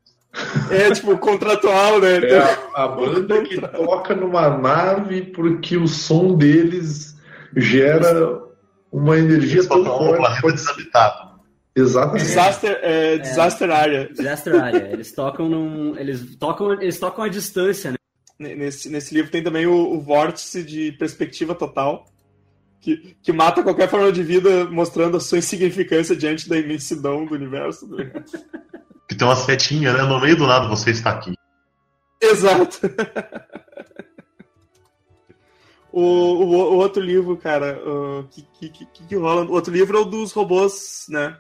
É, tipo, contratual, né? É a, a banda que toca numa nave porque o som deles gera uma energia Eles tão forte. planeta desabitado. Exatamente. Disaster, é, disaster é, Area. Disaster Area. Eles tocam num. Eles tocam, eles tocam à distância, né? Nesse, nesse livro tem também o, o vórtice de perspectiva total. Que, que mata qualquer forma de vida, mostrando a sua insignificância diante da imensidão do universo. Né? que tem uma setinha, né? No meio do nada você está aqui. Exato. o, o, o, outro livro, cara, uh, que, que, que, que rola? O outro livro é o dos robôs, né?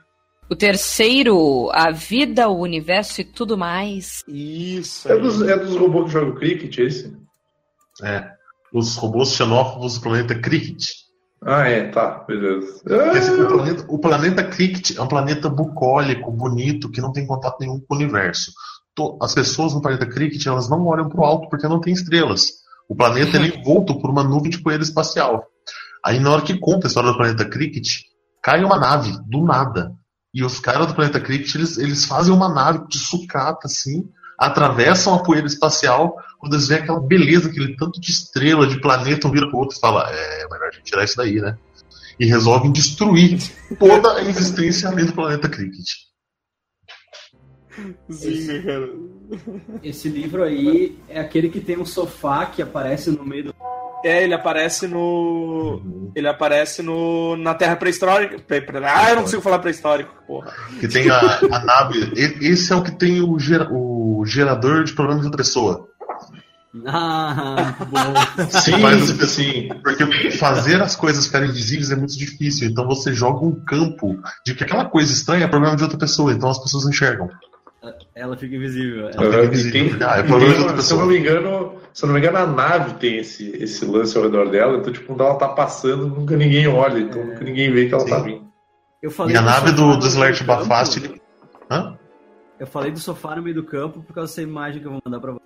O terceiro, A Vida, o Universo e tudo mais. Isso. É dos, é dos robôs que jogam cricket, esse? É. Os robôs xenófobos do planeta Cricket. Ah, é, tá, beleza. Esse, o, planeta, o planeta Cricket é um planeta bucólico, bonito, que não tem contato nenhum com o universo. As pessoas no planeta Cricket, elas não olham para o alto porque não tem estrelas. O planeta ele é envolto por uma nuvem de poeira espacial. Aí, na hora que conta a história do planeta Cricket, cai uma nave, do nada. E os caras do planeta Cricket, eles, eles fazem uma nave de sucata, assim, atravessam a poeira espacial, quando eles veem aquela beleza, aquele tanto de estrela, de planeta, um vira pro outro e fala, é melhor a gente tirar isso daí, né? E resolvem destruir toda a existência além do planeta Cricket. Sim, esse, cara. Esse livro aí é aquele que tem um sofá que aparece no meio do. É, ele aparece no. Uhum. Ele aparece no. na Terra pré-histórica. Ah, eu não consigo falar pré-histórico, porra. Que tem a, a nave. Esse é o que tem o, ger, o gerador de problemas de outra pessoa. Ah, bom. Sim, Mas, assim, porque fazer as coisas ficarem visíveis é muito difícil. Então você joga um campo de que aquela coisa estranha é problema de outra pessoa, então as pessoas enxergam. Ela fica invisível. Ela fica invisível. ah, é pessoa. Se eu não me engano, se eu não me engano, a nave tem esse, esse lance ao redor dela, então tipo, quando ela tá passando, nunca ninguém olha, então é... nunca ninguém vê que ela Sim. tá vindo. Eu falei e a nave do, do Slert Bafast. Ele... Hã? Eu falei do sofá no meio do campo por causa dessa imagem que eu vou mandar pra você.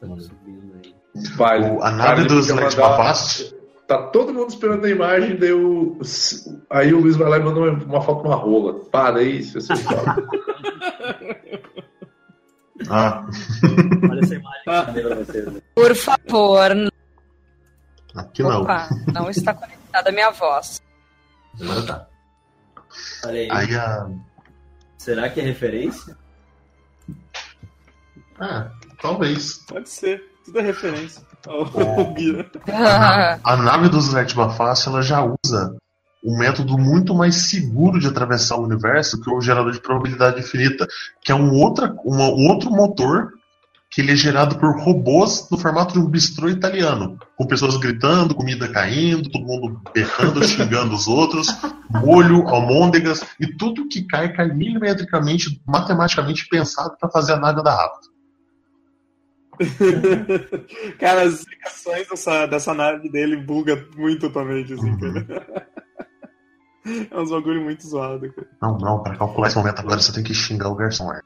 Tá subindo aí. Vai, a nave do Slate Papast. Tá todo mundo esperando a imagem, daí o, aí o Luiz vai lá e manda uma, foto de uma rola. Para isso, você fala. ah. Olha essa imagem que pra vocês. Né? Por favor. Aqui não. Opa, não está conectada a minha voz. Agora tá. Olha aí. aí a... Será que é referência? Ah, Talvez. Pode ser. Tudo é referência. A, a nave do Zet Bafast ela já usa um método muito mais seguro de atravessar o universo que o gerador de probabilidade infinita, que é um, outra, uma, um outro motor que ele é gerado por robôs no formato de um bistrô italiano, com pessoas gritando, comida caindo, todo mundo berrando, xingando os outros, molho, almôndegas e tudo que cai cai milimetricamente, matematicamente pensado para fazer a nave andar rápido. cara, as explicações dessa, dessa nave dele buga muito também, assim, uhum. cara. É uns bagulho muito zoado, cara. Não, não, pra calcular esse momento agora você tem que xingar o garçom, é.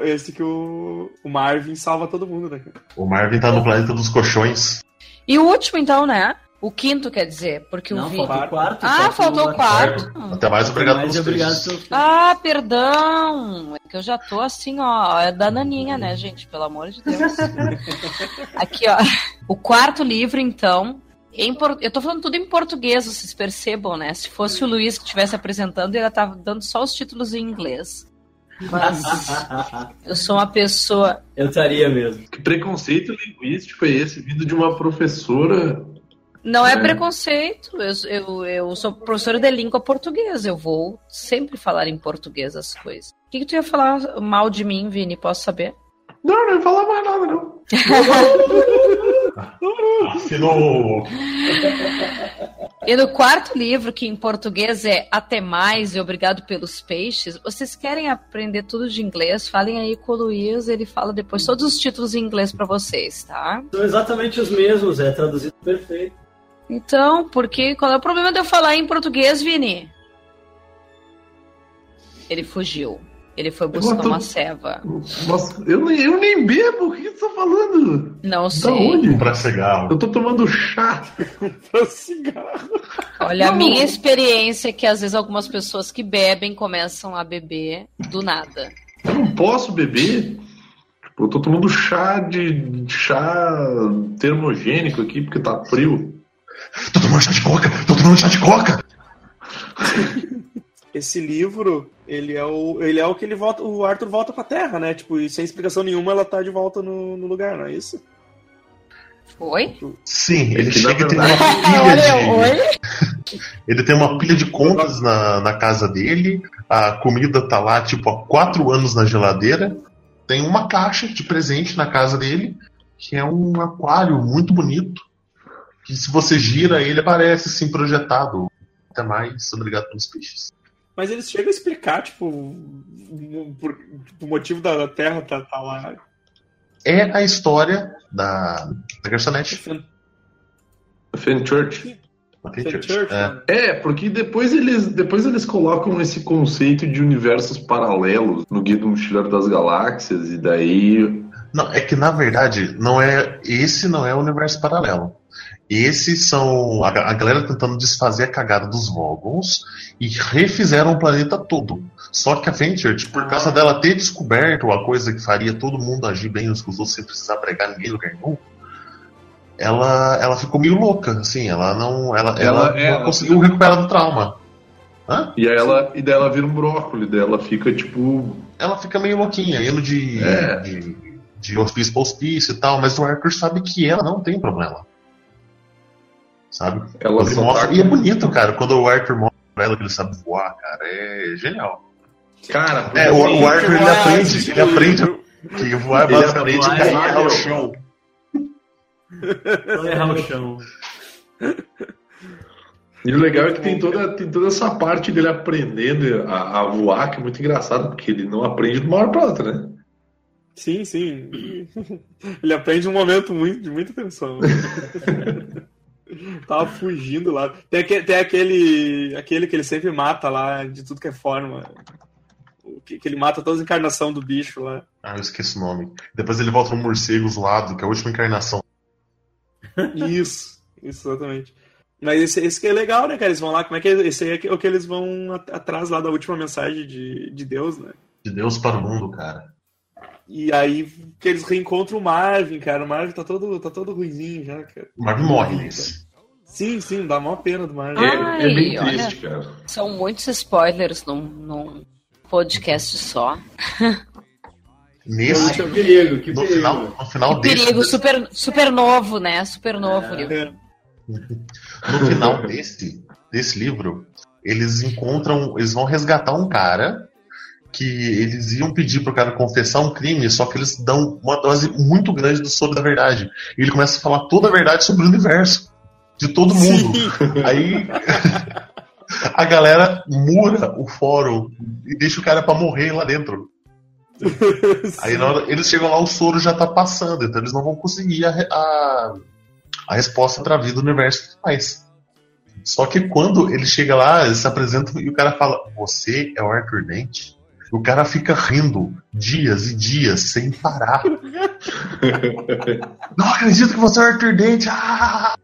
Esse que o, o Marvin salva todo mundo, né? O Marvin tá no planeta dos colchões. E o último, então, né? O quinto, quer dizer, porque Não, o Não, faltou o quarto. Ah, faltou o quarto. Até mais obrigado mais obrigado pelo... Ah, perdão. É que eu já tô assim, ó. É da naninha, né, gente? Pelo amor de Deus. Aqui, ó. O quarto livro, então, em por... Eu tô falando tudo em português, vocês percebam, né? Se fosse o Luiz que estivesse apresentando, ele tava dando só os títulos em inglês. Mas eu sou uma pessoa. Eu estaria mesmo. Que preconceito linguístico é esse, vindo de uma professora? Não é, é preconceito. Eu, eu, eu sou professora de língua portuguesa. Eu vou sempre falar em português as coisas. O que, que tu ia falar mal de mim, Vini? Posso saber? Não, não ia falar mais nada, não. Afinou. E no quarto livro, que em português é Até Mais e Obrigado pelos Peixes, vocês querem aprender tudo de inglês? Falem aí com o Luiz, ele fala depois todos os títulos em inglês para vocês, tá? São exatamente os mesmos, é traduzido perfeito. Então, porque qual é o problema de eu falar em português, Vini? Ele fugiu. Ele foi buscar tô... uma ceva. Nossa, eu, nem, eu nem bebo, o que você tá falando? Não da sei. onde? Pra cigarro. Eu tô tomando chá. pra cigarro. Olha, não. a minha experiência é que às vezes algumas pessoas que bebem começam a beber do nada. Eu não posso beber. Eu tô tomando chá de chá termogênico aqui porque tá frio. Tô tomando chá de coca! Tô tomando chá de coca! esse livro, ele é o, ele é o que ele volta, o Arthur volta pra Terra, né? Tipo, e sem explicação nenhuma, ela tá de volta no, no lugar, não é isso? Foi? Sim, ele chega e tem uma pilha de... ele tem uma pilha de contas na, na casa dele, a comida tá lá, tipo, há quatro anos na geladeira, tem uma caixa de presente na casa dele, que é um aquário muito bonito, que se você gira ele aparece assim projetado. Até mais, obrigado pelos peixes. Mas eles chegam a explicar, tipo, por, o motivo da Terra estar tá, tá lá. É a história da, da garçonete. Fenchurch. Fenchurch. É. é, porque depois eles, depois eles colocam esse conceito de universos paralelos no Guia do Mochileiro das Galáxias, e daí. Não, é que na verdade, não é. Esse não é o universo paralelo. Esses são a, a galera tentando desfazer a cagada dos Vogons e refizeram o planeta todo. Só que a Venture, por causa ah. dela ter descoberto a coisa que faria todo mundo agir bem uns com os outros sem precisar pregar ninguém lugar nenhum, ela, ela ficou meio louca, assim, ela não, ela, ela, ela, ela conseguiu recuperar do trauma. Hã? E ela, e daí ela vira um brócolis, dela fica tipo. Ela fica meio louquinha, indo de, é. de, de hospício para hospício e tal, mas o Arthur sabe que ela não tem problema sabe? Ela mostra... tá... E é bonito, cara, quando o Arthur mostra pra ela que ele sabe voar, cara, é genial. Cara, é, o, o Arthur ele aprende, ele aprende que voar é basicamente cair e errar o chão. Não errar o chão. E o legal é que tem toda, tem toda essa parte dele aprendendo a, a voar, que é muito engraçado, porque ele não aprende de uma hora pra outra, né? Sim, sim. Ele aprende um momento muito, de muita tensão. Tava fugindo lá. Tem, aquele, tem aquele, aquele que ele sempre mata lá, de tudo que é forma. Que, que ele mata toda a encarnação do bicho lá. Ah, eu esqueço o nome. Depois ele volta no morcego zoado, que é a última encarnação. Isso, isso, exatamente. Mas esse, esse que é legal, né, cara? Eles vão lá, como é que é? Esse aí é o que eles vão atrás lá da última mensagem de, de Deus, né? De Deus para o mundo, cara. E aí que eles reencontram o Marvin, cara. O Marvin tá todo, tá todo ruizinho já, cara. O Marvin morre nesse. Sim, sim, dá maior pena do Marvin. Ai, é, é bem triste, olha, cara. São muitos spoilers num, num podcast só. Nesse. Que perigo, que no perigo. Final, no final que perigo, super, super novo, né? Super novo é. livro. No final desse, desse livro, eles encontram, eles vão resgatar um cara que eles iam pedir pro cara confessar um crime, só que eles dão uma dose muito grande do soro da verdade. E ele começa a falar toda a verdade sobre o universo, de todo mundo. Sim. Aí a galera mura o fórum e deixa o cara para morrer lá dentro. Aí na hora, eles chegam lá, o soro já tá passando, então eles não vão conseguir a, a, a resposta pra vida do universo mais. Só que quando ele chega lá, eles se apresentam e o cara fala: Você é o Arthur Dente? O cara fica rindo dias e dias sem parar. Não acredito que você é o Arthur Dente! Ah!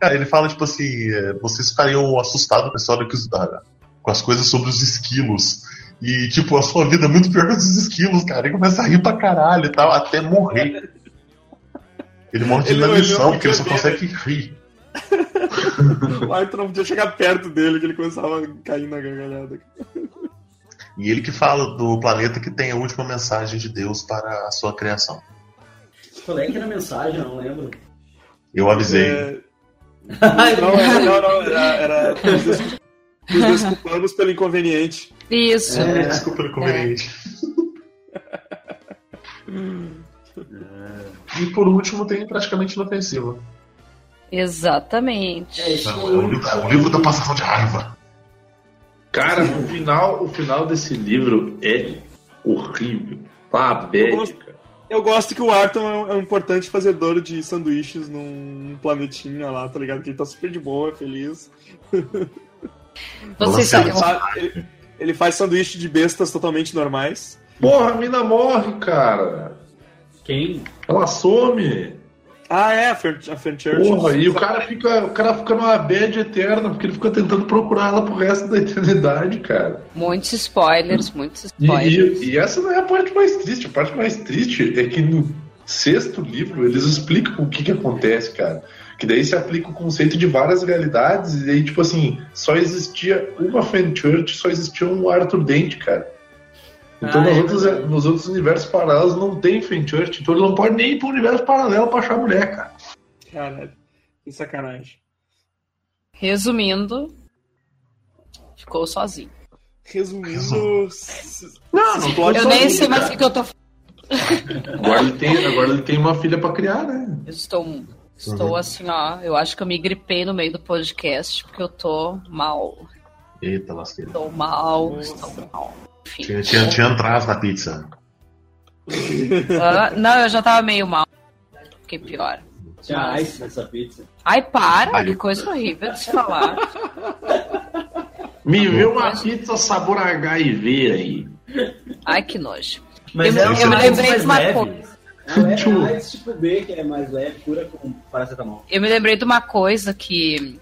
Cara, ele fala tipo assim: é, vocês ficariam assustados que, com as coisas sobre os esquilos. E, tipo, a sua vida é muito pior que os esquilos, cara. Ele começa a rir pra caralho e tal, até morrer. Ele morre de inanição, porque ele só consegue rir. o Arthur não podia chegar perto dele, que ele começava a cair na gargalhada. E ele que fala do planeta que tem a última mensagem de Deus para a sua criação. Qual é que era a mensagem? Eu não lembro. Eu avisei. É... não, não, não, era. era... Nos desculpamos pelo inconveniente. Isso. É, desculpa pelo inconveniente. É. E por último tem praticamente inofensivo. Exatamente. É, é o, livro, o livro da passação de raiva. Cara, o final, o final desse livro é horrível. Pabética. Eu gosto que o Arthur é um importante fazedor de sanduíches num planetinha lá, tá ligado? Que ele tá super de boa, feliz. Vocês sabem. Ele, ele faz sanduíche de bestas totalmente normais. Porra, a mina morre, cara. Quem? Ela some. Ah, é, a Fenchurch. Porra, e o cara, fica, o cara fica numa bad eterna, porque ele fica tentando procurar ela pro resto da eternidade, cara. Muitos spoilers, muitos spoilers. E, e, e, essa não é a parte mais triste. A parte mais triste é que no sexto livro eles explicam o que que acontece, cara. Que daí se aplica o conceito de várias realidades, e aí, tipo assim, só existia uma Fenchurch, só existia um Arthur Dent, cara. Então, ah, nos, é outros, nos outros universos paralelos não tem Fenchurch, então ele não pode nem ir pro universo paralelo pra achar mulher, cara. Caralho, que sacanagem. Resumindo, ficou sozinho. Resumindo. Não, não pode Eu nem sei mais o que eu tô Agora ele, tem, agora ele tem uma filha pra criar, né? Eu estou, estou uhum. assim, ó. Eu acho que eu me gripei no meio do podcast porque eu tô mal. Eita, lasqueira. Estou mal, Nossa. estou mal. Enfim. Tinha, tinha, tinha atraso na pizza. Uh, não, eu já tava meio mal. Fiquei pior. Tinha ice nessa pizza. Ai, para, Ai. que coisa horrível de se falar. Me viu uma pizza sabor HIV aí. Ai, que nojo. Mas eu, é eu me lembrei de uma coisa. É, é tipo B, que é mais leve, cura com paracetamol. Eu me lembrei de uma coisa que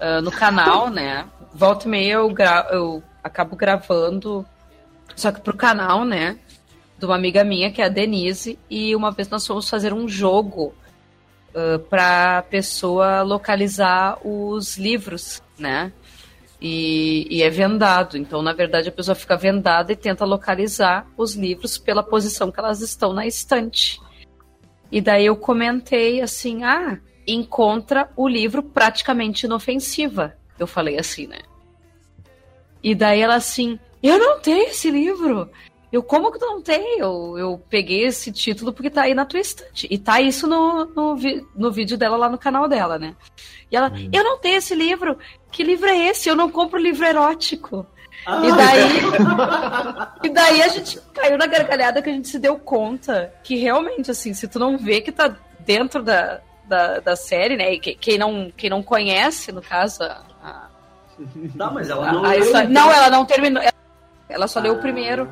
uh, no canal, né? Volta e meia eu, gra eu acabo gravando só que pro canal, né? De uma amiga minha, que é a Denise, e uma vez nós fomos fazer um jogo uh, pra pessoa localizar os livros, né? E, e, é vendado. Então, na verdade, a pessoa fica vendada e tenta localizar os livros pela posição que elas estão na estante. E daí eu comentei assim: ah, encontra o livro praticamente inofensiva. Eu falei assim, né? E daí ela assim, eu não tenho esse livro. Eu, como que não tem? Eu, eu peguei esse título porque tá aí na tua estante. E tá isso no, no, no vídeo dela lá no canal dela, né? E ela, hum. eu não tenho esse livro. Que livro é esse? Eu não compro livro erótico. Ah. E daí. e daí a gente caiu na gargalhada que a gente se deu conta que realmente, assim, se tu não vê que tá dentro da, da, da série, né? E que, quem, não, quem não conhece, no caso, a, Tá, mas ela não. não, ela não terminou. Ela só ah. leu o primeiro.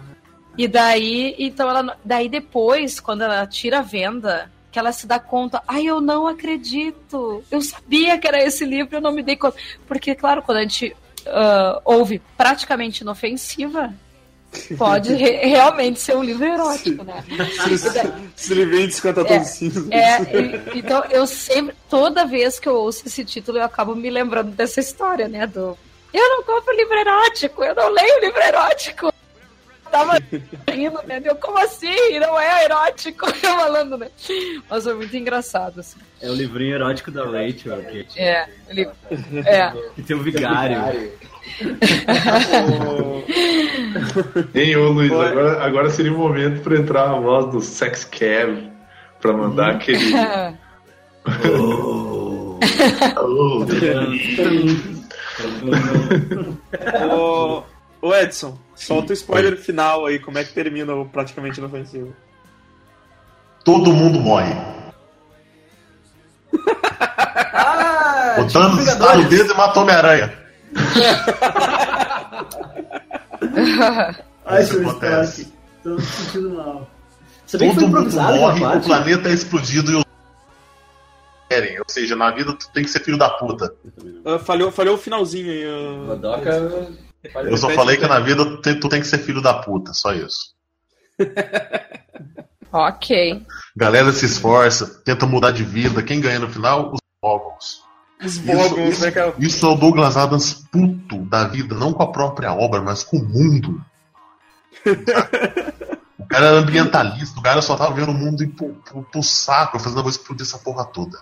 E daí, então ela. Daí depois, quando ela tira a venda, que ela se dá conta, ai, eu não acredito. Eu sabia que era esse livro, eu não me dei conta. Porque, claro, quando a gente uh, ouve praticamente inofensiva, pode re realmente ser um livro erótico, né? Se ele vem 50 tons é, é, Então, eu sempre, toda vez que eu ouço esse título, eu acabo me lembrando dessa história, né? Do eu não compro livro erótico, eu não leio livro erótico. tava rindo, né? Eu, como assim? Não é erótico? Eu falando, né? Mas foi muito engraçado, assim. É o livrinho erótico da Rachel. Que, é, ele... é. Que tem o vigário. Hein, ô Luiz, agora, agora seria o momento para entrar a voz do Sex Kev para mandar aquele. oh. oh. Ô Edson, solta o spoiler Oi. final aí, como é que termina o praticamente inofensivo? Todo mundo morre. ah, o Thanos está no dedo e matou Homem-Aranha. Ai, Isso acontece. Tô me sentindo mal. Todo mundo morre, o planeta é explodido e os querem. Ou seja, na vida tu tem que ser filho da puta. Uh, falhou, falhou o finalzinho aí. Uh... Godoka eu só falei que na vida tu tem, tu tem que ser filho da puta, só isso. ok. Galera se esforça, tenta mudar de vida. Quem ganha no final? Os Boggles. Os Boggles, isso, né, cara? Isso é o Douglas Adams puto da vida, não com a própria obra, mas com o mundo. o cara era ambientalista, o cara só tava vendo o mundo ir pro, pro, pro saco, fazendo a coisa explodir essa porra toda.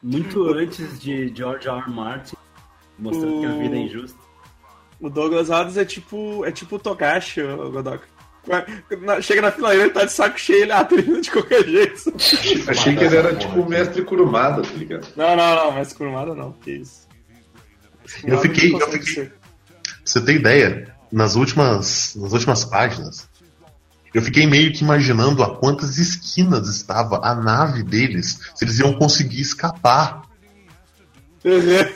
Muito antes de George R. R. Martin, mostrando o... que a vida é injusta. O Douglas Adams é tipo, é tipo o Togashi, o Godoka. Chega na fileira, ele tá de saco cheio, ele atrina de qualquer jeito. Achei que ele era tipo o mestre Kurumada, tá ligado? Não, não, não, mestre Kurumada não, que isso. Eu fiquei, eu fiquei. Você ter ideia, nas últimas, nas últimas páginas, eu fiquei meio que imaginando a quantas esquinas estava a nave deles, se eles iam conseguir escapar.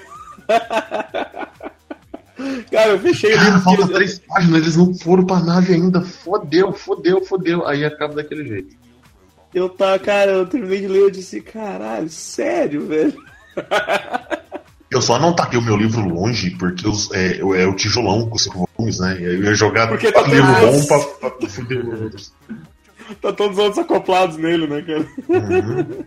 Cara, eu fechei Cara, falta três páginas, eles não foram pra nave ainda. Fodeu, fodeu, fodeu. Aí acaba daquele jeito. Eu tá, cara, eu terminei de ler e disse, caralho, sério, velho. Eu só não taquei o meu livro longe, porque os, é, é o tijolão com cinco volumes, né? E aí eu ia jogar porque tá livro bom pra, pra fuder outros. Tá todos os outros acoplados nele, né, cara? Uhum.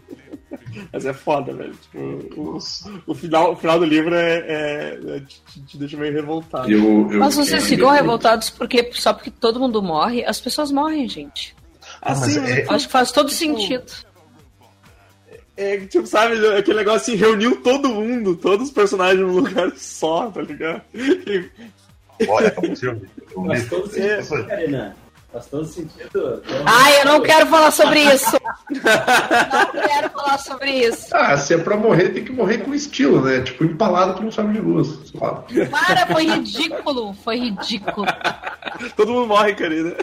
Mas é foda, velho. Tipo, o, o, final, o final do livro é, é, é te, te, deixa meio revoltado. Eu, eu, Mas vocês ficam revoltados porque só porque todo mundo morre? As pessoas morrem, gente. Assim, é... Acho que faz todo tipo, sentido. É, tipo, sabe, aquele negócio assim, reuniu todo mundo, todos os personagens num lugar só, tá ligado? E... Olha, acabou o filme. Faz todo sentido, é... Faz todo sentido. Ai, eu não quero falar sobre isso. não quero falar sobre isso. Ah, se é pra morrer, tem que morrer com estilo, né? Tipo, empalado por um sabre de luz. Para, foi ridículo. Foi ridículo. todo mundo morre, querida.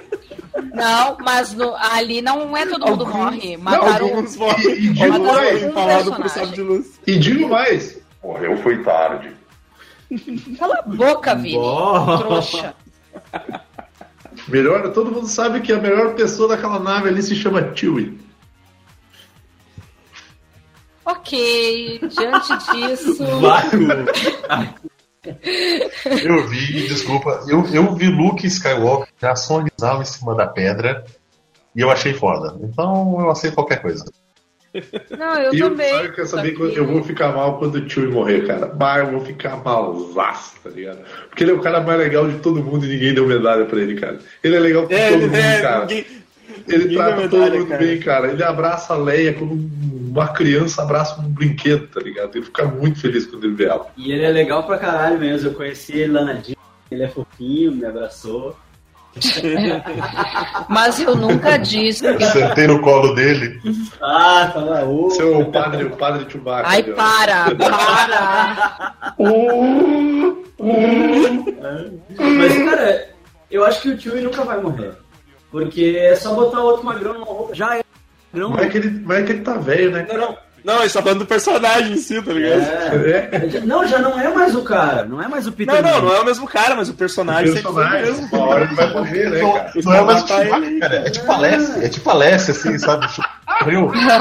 Não, mas no, ali não é todo mundo Alguns, morre. Mataram, não, alguns morrem. E, e digo mais, empalado por sabre de luz. E digo mais, morreu foi tarde. Cala a boca, Vini. Trouxa. Melhor, todo mundo sabe que a melhor pessoa daquela nave ali se chama Chewie. Ok, diante disso. Eu vi, desculpa, eu, eu vi Luke Skywalker já sonhar em cima da pedra e eu achei foda. Então eu aceito qualquer coisa. Não, eu e também. Eu, quer saber que eu vou ficar mal quando o Chewie morrer, cara. Mas eu vou ficar malzaço, tá ligado? Porque ele é o cara mais legal de todo mundo e ninguém deu medalha pra ele, cara. Ele é legal com é, todo mundo, é, cara. Ninguém, ele trata todo mundo cara. bem, cara. Ele abraça a Leia como uma criança abraça um brinquedo, tá ligado? Ele fica muito feliz quando ele vê ela. E ele é legal pra caralho mesmo. Eu conheci ele lá na Disney. Ele é fofinho, me abraçou. Mas eu nunca disse. Que... Sentei no colo dele. Ah, tá lá. Oh. Seu padre, o padre Chewbacca. Ai, para, para. Mas, cara, eu acho que o Chewie nunca vai morrer. Porque é só botar outro magrão numa roupa. Já é. Não, mas, é que ele, mas é que ele tá velho, né? Não, não. Não, ele tá falando do personagem em si, tá ligado? É. é. Não, já não é mais o cara, não é mais o Peter. Não, não, não é o mesmo cara, mas o personagem, o personagem sempre foi o mesmo. Uma hora ele vai morrer, né, cara? Não, é mais o cara. É tipo Alessi, é tipo Alessi, assim, sabe? No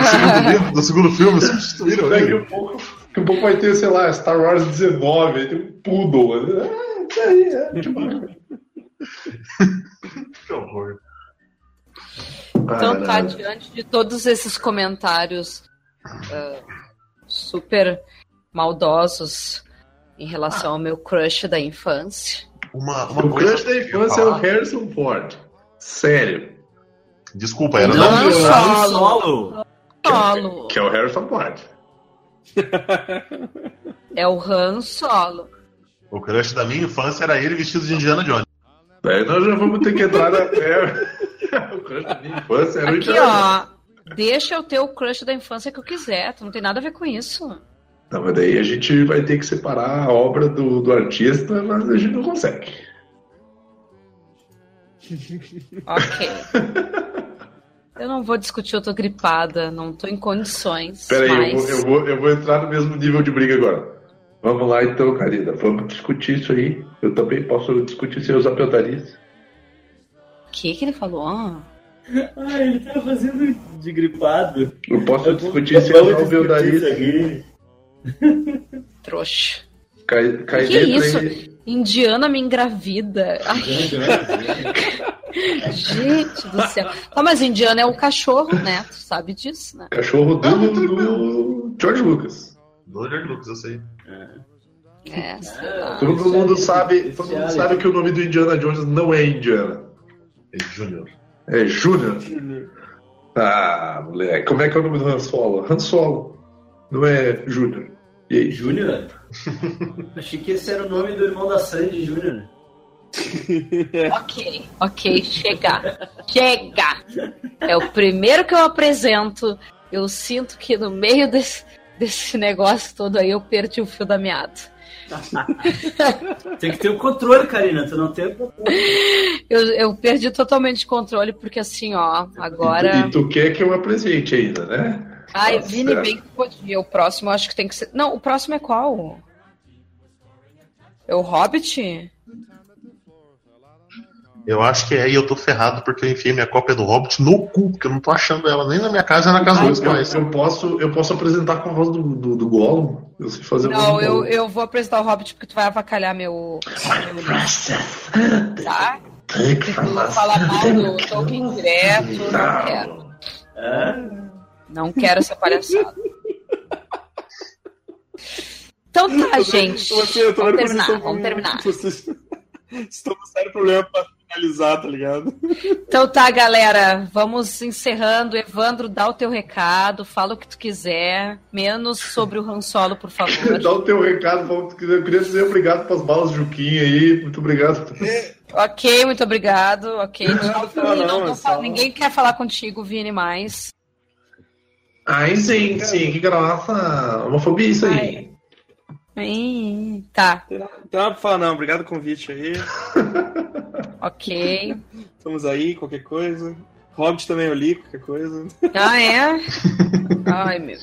segundo livro, no segundo filme, substituíram Daqui a pouco, daqui a pouco vai ter, sei lá, Star Wars 19, aí tem um poodle. Ah, isso aí, é que horror. Então tá, diante de todos esses comentários uh, super maldosos em relação ao meu crush da infância. uma, uma o crush da infância é o Harrison Ford. Sério. Desculpa, era Não, Han Solo. Solo. Solo. Que é o Harrison Ford. É o Han Solo. O crush da minha infância era ele vestido de Indiana Jones. Daí nós já vamos ter que entrar na terra. o crush da minha infância era o Aqui, Indiana Jones. ó. Deixa eu ter o crush da infância que eu quiser. Tu não tem nada a ver com isso. Não, mas daí a gente vai ter que separar a obra do, do artista, mas a gente não consegue. Ok. Eu não vou discutir, eu tô gripada, não tô em condições. Peraí, mas... eu, vou, eu, vou, eu vou entrar no mesmo nível de briga agora. Vamos lá então, Karina. Vamos discutir isso aí. Eu também posso discutir seus apeltarias. O que que ele falou? Ah, ele tá fazendo de gripado. Eu posso Eu discutir eu vou discutir isso apeltarias. aqui. Trouxa. Cai, cai Que dentro isso? aí. Indiana me engravida. Ai, gente do céu. Ah, mas Indiana é o cachorro, né? Tu sabe disso, né? Cachorro do, do George Lucas. Do George Lucas, eu sei. É, sei lá. Todo mundo aí, sabe, todo mundo ali. sabe que o nome do Indiana Jones não é Indiana. É Júnior. É Júnior. Ah, moleque. Como é que é o nome do Han Solo? Han Solo. Não é Júnior. E aí? Júnior? Achei que esse era o nome do irmão da Sandy, Júnior. Ok, ok, chega. Chega! É o primeiro que eu apresento. Eu sinto que no meio desse, desse negócio todo aí eu perdi o fio da meada. Tem que ter o controle, Karina. Tu não tem o controle. Eu, eu perdi totalmente o controle, porque assim, ó, agora. E tu quer que eu apresente ainda, né? Ai, Tá Vini, bem que podia. O próximo acho que tem que ser. Não, o próximo é qual? É o Hobbit? Eu acho que é, e eu tô ferrado porque eu enfiei minha cópia do Hobbit no cu, porque eu não tô achando ela nem na minha casa, nem na casa dos Eu, pais. eu posso, eu posso apresentar com a voz do, do, do Gollum. Eu sei fazer Não, eu, eu vou apresentar o Hobbit porque tu vai avacalhar meu. meu tá? Tem que tu falar mal do Tolkien direto, não quero. É? Não quero essa palhaçada. Então tá, gente. Eu tô Vamos vendo que vocês terminar, vamos com- terminar. Vocês estão com sério problema pra finalizar, tá ligado? Então tá, galera. Vamos encerrando. Evandro, dá o teu recado, fala o que tu quiser. Menos sobre o Han Solo, por favor. Dá o teu recado, vamos- eu queria dizer obrigado pelas balas Juquinha aí, muito obrigado. ok, muito obrigado. Ok, tchau, não, não, Não- é não só- fala- Ninguém quer falar contigo, Vini, mais. Ai, sim, sim, que graça. Homofobia isso aí. Ih, tá, Tem nada tem nada pra falar, não. Obrigado pelo convite aí. ok. Estamos aí, qualquer coisa. Hobbit também eu li, qualquer coisa. Ah, é? Ai, meu.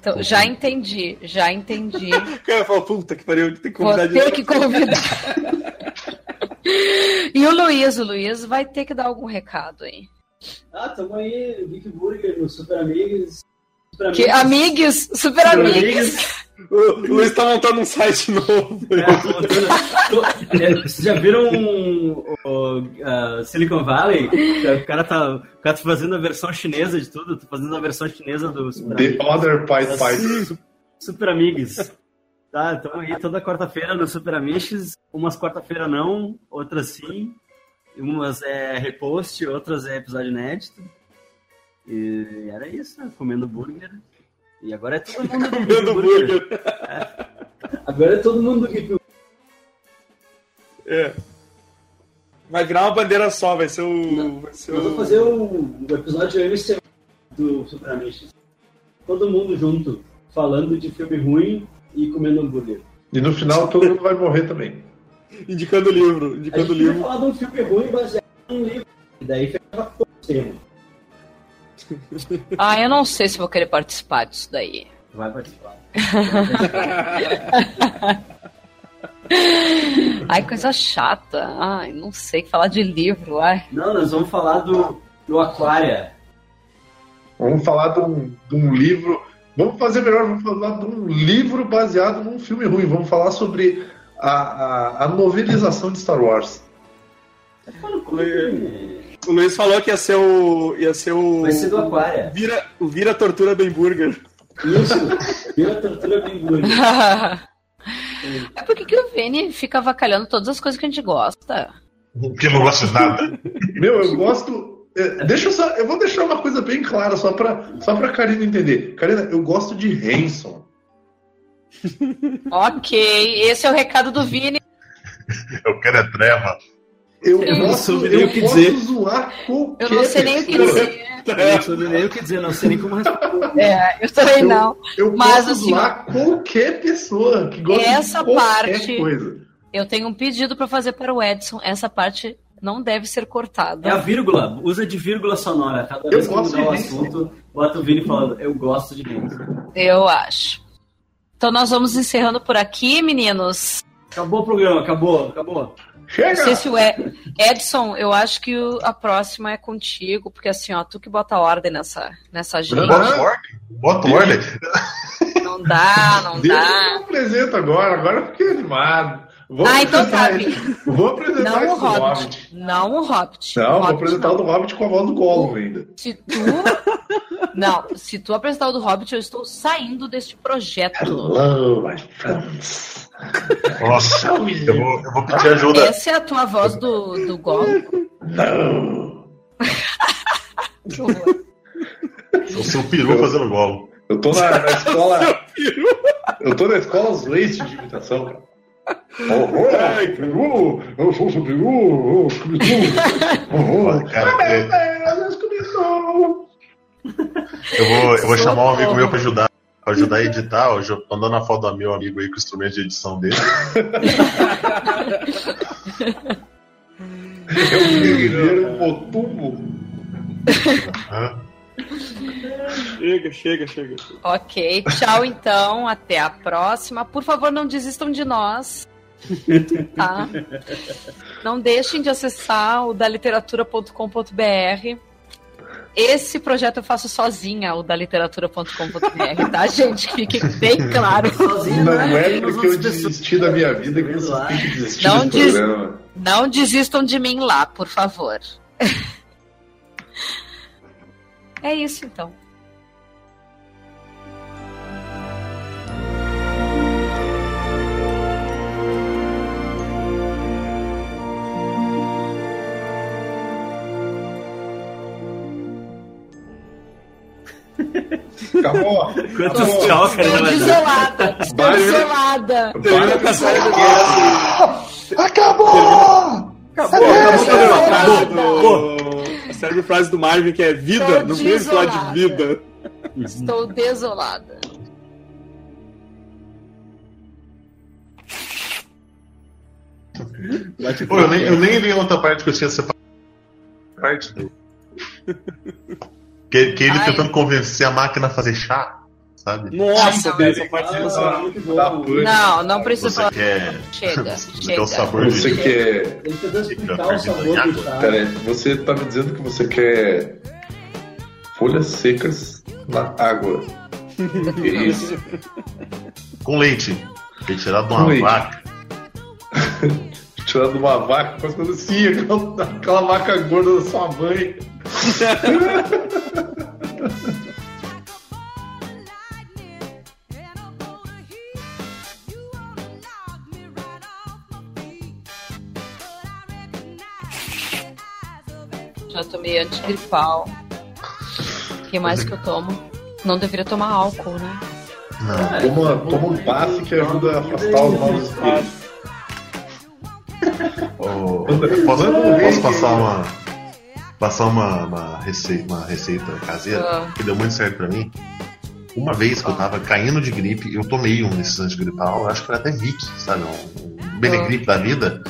Então, já entendi, já entendi. O cara fala, puta que pariu, tem que Vou convidar ter de que convidar. E o Luiz, o Luiz vai ter que dar algum recado aí. Ah, tamo aí, Big Burger, no Super Amigos. Super Que, amigos, super amigos. O o Luiz tá montando um site novo. É, tô- é, Vocês já viram o, Silicon Valley? O cara, tá, o cara tá fazendo a versão chinesa de tudo, tá fazendo a versão chinesa do Super The Amigos. Other Pied. Su- Super Amigos. Tá, então aí toda quarta-feira no Super Amigos, umas quarta-feira não, outras sim. Umas é repost, outras é episódio inédito. E era isso, né? comendo burger. E agora é todo mundo Comendo burger. Agora é todo mundo do É. Vai virar uma bandeira só, vai ser o. Vai ser Eu vou o... fazer o, o episódio MC do Super Amigos. Todo mundo junto, falando de filme ruim e comendo hambúrguer. E no final todo mundo vai morrer também. Indicando o livro. A Indicando livro. falar de um filme ruim baseado num livro. E daí ficava todo o tema. Ah, eu não sei se vou querer participar disso daí. Vai participar. Ai, coisa chata. Ai, não sei falar de livro. Ai. Não, nós vamos falar do, do Aquária. Vamos falar de um, de um livro. Vamos fazer melhor, vamos falar de um livro baseado num filme ruim. Vamos falar sobre a, a, a novelização de Star Wars. O Luiz falou que ia ser o. ia ser o. Vai ser do Aquária. Vira, o Vira Tortura Bem Burger. Isso, vira tortura bem burger. É porque que o Vini fica avacalhando todas as coisas que a gente gosta. Porque não gosta de nada. Meu, eu gosto. é, Deixa eu só. Eu vou deixar uma coisa bem clara só pra, só pra Karina entender. Karina, eu gosto de Hanson. Ok, esse é o recado do Vini. Eu quero é treva. Eu Eu não posso, soube nem eu o que posso dizer. zoar qualquer Eu não sei nem o que pessoa. dizer. Eu não sei nem o que dizer, não sei nem como responder. É, eu também Eu, não. eu Mas, posso assim, zoar qualquer pessoa que gosta essa de qualquer parte- coisa. Eu tenho um pedido pra fazer para o Edson. Essa parte não deve ser cortada. É a vírgula, usa de vírgula sonora. Cada Eu vez que mudar o assunto, bota o Vini falando, eu gosto de Hanson. Eu acho. Então nós vamos encerrando por aqui, meninos. Acabou o programa, acabou, acabou. Não Chega! sei se o Ed- Edson, eu acho que a próxima é contigo, porque assim, ó, tu que bota ordem nessa, nessa agenda. Bota ordem. Bota ordem. Não dá, não Deixa dá. eu apresento agora, agora eu fiquei animado. Vou Ah, então tá. Vou apresentar Não o esse Hobbit. Não o Hobbit. Não, O vou Hobbit apresentar não. o do Hobbit com a voz do Gollum ainda. Se tu. Não, se tu apresentar o do Hobbit, eu estou saindo deste projeto. Hello, my friends. Nossa, eu vou, eu vou pedir ajuda. Essa é a tua voz do, do Gollum? Não. Que horror. O seu peru fazendo golo. Eu tô na, na escola. eu tô na escola Slate de imitação, cara. Oh, ai, Peru! Eu sou o seu Peru! Scooby-Doo! É-! Eu vou, eu vou chamar um amigo meu pra ajudar, pra ajudar a editar. Tô mandando a foto do meu amigo aí com o instrumento de edição dele. É um guerreiro motumbo. Chega, chega, chega. Ok, tchau então, até a próxima. Por favor, não desistam de nós. Tá? Não deixem de acessar o daliteratura.com.br. Esse projeto eu faço sozinha, o daliteratura.com.br, tá, gente? Fique bem claro. Sozinho, Não né? é porque eu desisti da minha vida que você tem que desistir Não programa. Não desistam de mim lá, por favor. É isso então. Acabou! Quantos Acabou! tchau, cara, dar. desolada. Desolada. Com essa Acabou! Acabou, acabou o programa. Acabou. Acabou. A célebre frase do Marvin que é vida, Tô não vem falar de vida. Estou desolada. Pô, eu nem, eu nem li outra parte que eu tinha separado. Parte do. Que, que ele Ai. tentando convencer a máquina a fazer chá, sabe? Nossa, essa parte é Ah, muito bom. Não, não precisa Você falar. quer. Chega, Você quer chega. o sabor Você de. quer. Ele tentou Fica explicar o perdido sabor em do água. chá. Pera aí, você tá me dizendo que você quer folhas secas na água. Que isso? Com leite. Retirado de uma leite. vaca. Tirando uma vaca, faz coisa assim, aquela, aquela vaca gorda da sua mãe. Já tomei antigripal. O que mais que eu tomo? Não deveria tomar álcool, né? Não. Toma, toma um passe que ajuda a afastar os maus espíritos. Manda- posso, posso passar uma. Passar uma, uma, receita, uma receita caseira Ah. que deu muito certo pra mim. Uma vez que eu tava caindo de gripe, eu tomei um desses antigripal, acho que foi até Vic, sabe? Um, um Benegripe da vida.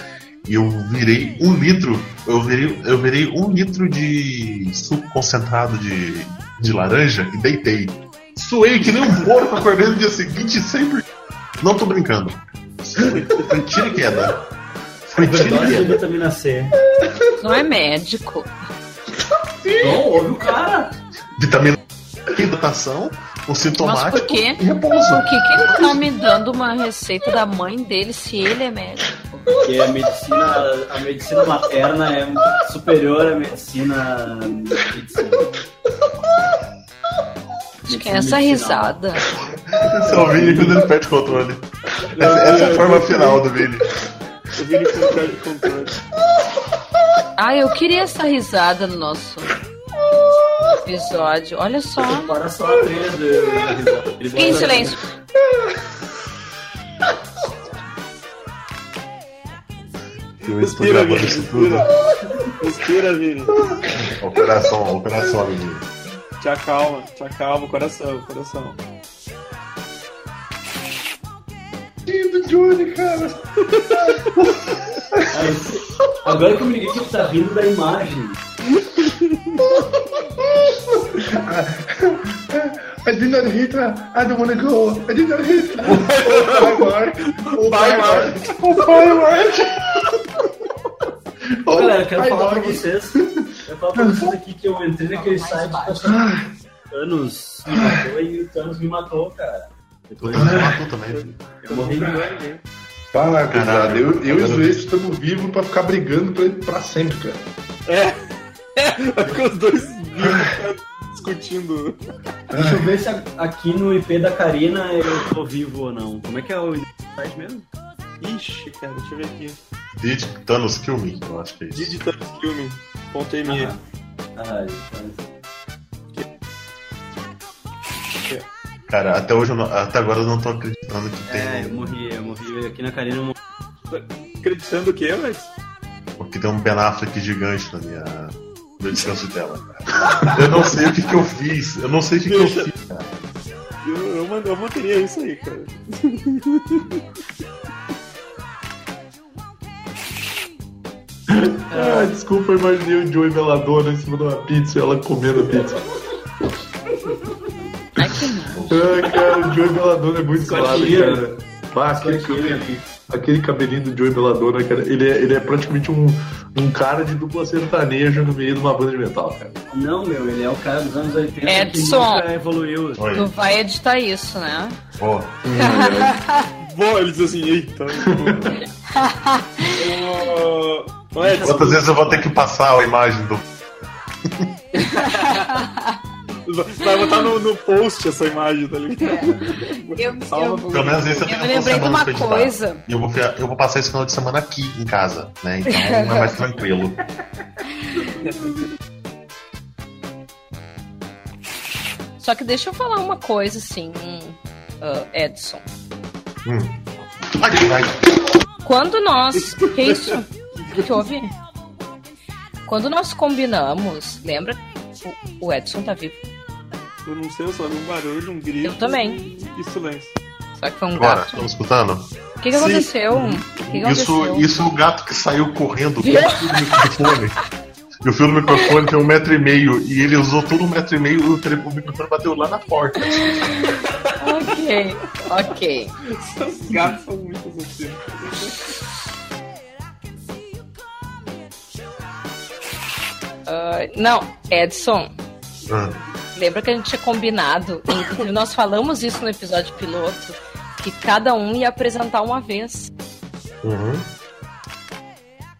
E eu virei um litro, eu virei, eu virei um litro de suco concentrado de, de laranja e deitei. Suei que nem um porco, acordei no dia seguinte sempre. Não tô brincando. Foi, tiro e queda. Foi tiro e queda. vitamina C. Não é médico. Não, ouve o cara. Vitamina C, hidratação, Mas sintomático por quê? e repouso. Por que, que ele tá me dando uma receita da mãe dele se ele é médico? Porque a medicina, a medicina materna é superior à medicina. medicina. Acho que é essa risada. Esse é o Vini quando ele perde o controle. Essa, essa é a forma final do Vini. O Vini com cara de controle. Ah, eu queria essa risada no nosso episódio. Olha só. Para só a trilha do. Fiquem em silêncio. Eu estou Respira, gravando Vini. isso tudo. Respira. Vini. Operação, operação, Vini. Te acalma, te acalma, coração, coração. do Johnny, cara. Agora que eu me liguei que tá rindo da imagem. I did not hit her. I don't wanna go. I did not hit her. Oh, bye, Mark. Oh, bye, Mark. Oh, bye, Mark. Oh, Galera, eu quero falar pra Mark. vocês. Eu falar pra vocês aqui que eu entrei naquele site que. Thanos me matou e o Thanos me matou, cara. O Depois Thanos matou também. eu morri de dor. Fala, cara. Eu, eu e o Zueito estamos vivos pra ficar brigando pra, pra sempre, cara. É. Vai ficar os dois vivos, cara, discutindo. Deixa eu ver se aqui no IP da Karina eu tô vivo ou não. Como é que é o site mesmo? Ixi, cara, deixa eu ver aqui. Did Thanos Kill Me, eu acho que é isso. Digitando filme. Ponto ME. Ah, ah, então- Cara, até hoje, eu não- até agora eu não tô acreditando que tem, É, eu morri, eu morri aqui na Karina. Eu morri. Acreditando o quê, Alex? que tem um Ben Affleck gigante na minha, no descanso dela. cara. Eu não sei o que, que eu fiz. Eu não sei o que, que eu fiz, cara. Eu, eu, eu manteria isso aí, cara. Ah, desculpa, eu imaginei o Joey Veladona em cima de uma pizza e ela comendo a pizza. Ai, que. Ah, cara, o Joey Veladona é muito suave, Escotilha. cara. Ah, aquele, cabelinho, aquele cabelinho do Joey Veladona, cara, ele é, ele é praticamente um, um cara de dupla sertaneja no meio de uma banda de metal, cara. Não, meu, ele é o cara dos anos 80 Edson. que nunca evoluiu. Oi. Tu vai editar isso, né? Pô, Bom, ele diz assim, eita. Ô, quantas vezes eu vou ter que passar a imagem do. vai botar no, no post essa imagem, tá ligado? Eu, Salva eu, pro- Pelo menos esse eu eu tenho me lembrei de uma coisa. E eu vou, eu vou passar esse final de semana aqui em casa, né? Então é mais tranquilo. Só que deixa eu falar uma coisa assim, ah, Edson. Hum. Ai, ai. Quando nós. Que isso? O que houve? Quando nós combinamos, lembra? O, o Edson tá vivo. Eu não sei, eu só vi um barulho, um grito. Eu também. E silêncio. Só que foi um Agora, gato. estamos escutando? O que, que aconteceu? O que, que Isso, aconteceu? isso é o gato que saiu correndo do microfone. E o fio do microfone tem um metro e meio. E ele usou todo um metro e meio e o, microfone bateu lá na porta. Ok, ok. Os gatos são muito assim. Ah, não, Edson, Ah, lembra que a gente tinha combinado, inclusive nós falamos isso no episódio piloto, que cada um ia apresentar uma vez. uhum.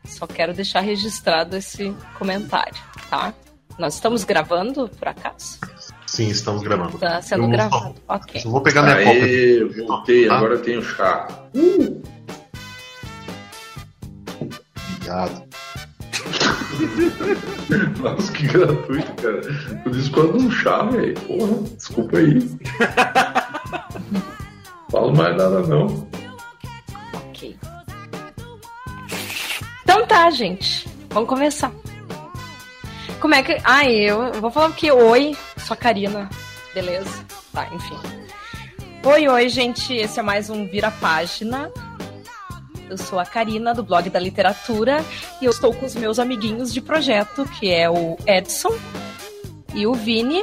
Só quero deixar registrado esse comentário, tá? Nós estamos gravando, por acaso? Sim, estamos gravando. Tá sendo Eu vou gravado. só- Ok. Eu vou pegar minha copa. Aê, voltei, Ah. agora tenho chá. Obrigado. Nossa, que gratuito, cara. Eu disse quando um chá, velho. Porra, desculpa aí. Falo mais nada não. Ok. Então tá, gente. Vamos começar. Como é que. Ah, eu, vou falar que oi, sou Karina. Beleza? Tá, enfim. Oi, oi, gente. Esse é mais um Vira Página. Eu sou a Karina, do blog da literatura, e eu estou com os meus amiguinhos de projeto, que é o Edson e o Vini.